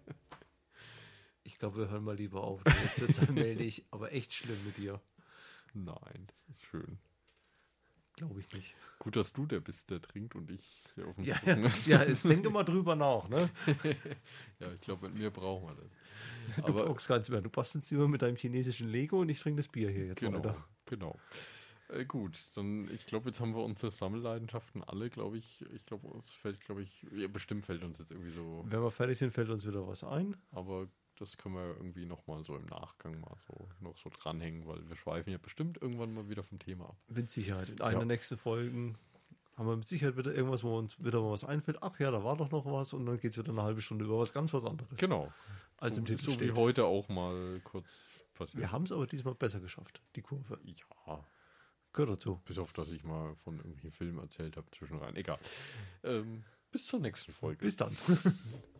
Ich glaube, wir hören mal lieber auf. Jetzt wird es allmählich, aber echt schlimm mit dir. Nein, das ist schön. Glaube ich nicht. Gut, dass du der bist, der trinkt und ich hier auf dem Ja, Rücken. ja, jetzt denk doch mal drüber nach, ne? ja, ich glaube, mit mir brauchen wir das. Du Aber brauchst keins mehr. Du bastelst immer mit deinem chinesischen Lego und ich trinke das Bier hier jetzt genau, weiter. genau. Äh, gut, dann, ich glaube, jetzt haben wir unsere Sammelleidenschaften alle, glaube ich. Ich glaube, uns fällt, glaube ich, ja, bestimmt fällt uns jetzt irgendwie so, Wenn wir fertig sind, fällt uns wieder was ein. aber das können wir irgendwie nochmal so im Nachgang mal so noch so dranhängen, weil wir schweifen ja bestimmt irgendwann mal wieder vom Thema ab. Mit Sicherheit. In Ja. einer der nächsten Folgen haben wir mit Sicherheit wieder irgendwas, wo uns wieder mal was einfällt. Ach ja, da war doch noch was und dann geht es wieder eine halbe Stunde über was ganz was anderes. Genau. Als so, im Titel so wie steht. heute auch mal kurz passiert. Wir haben es aber diesmal besser geschafft, die Kurve. Ja, Gehört dazu. bis auf, dass ich mal von irgendwelchen Filmen erzählt habe zwischenrein. Egal. Ähm, bis zur nächsten Folge. Bis dann.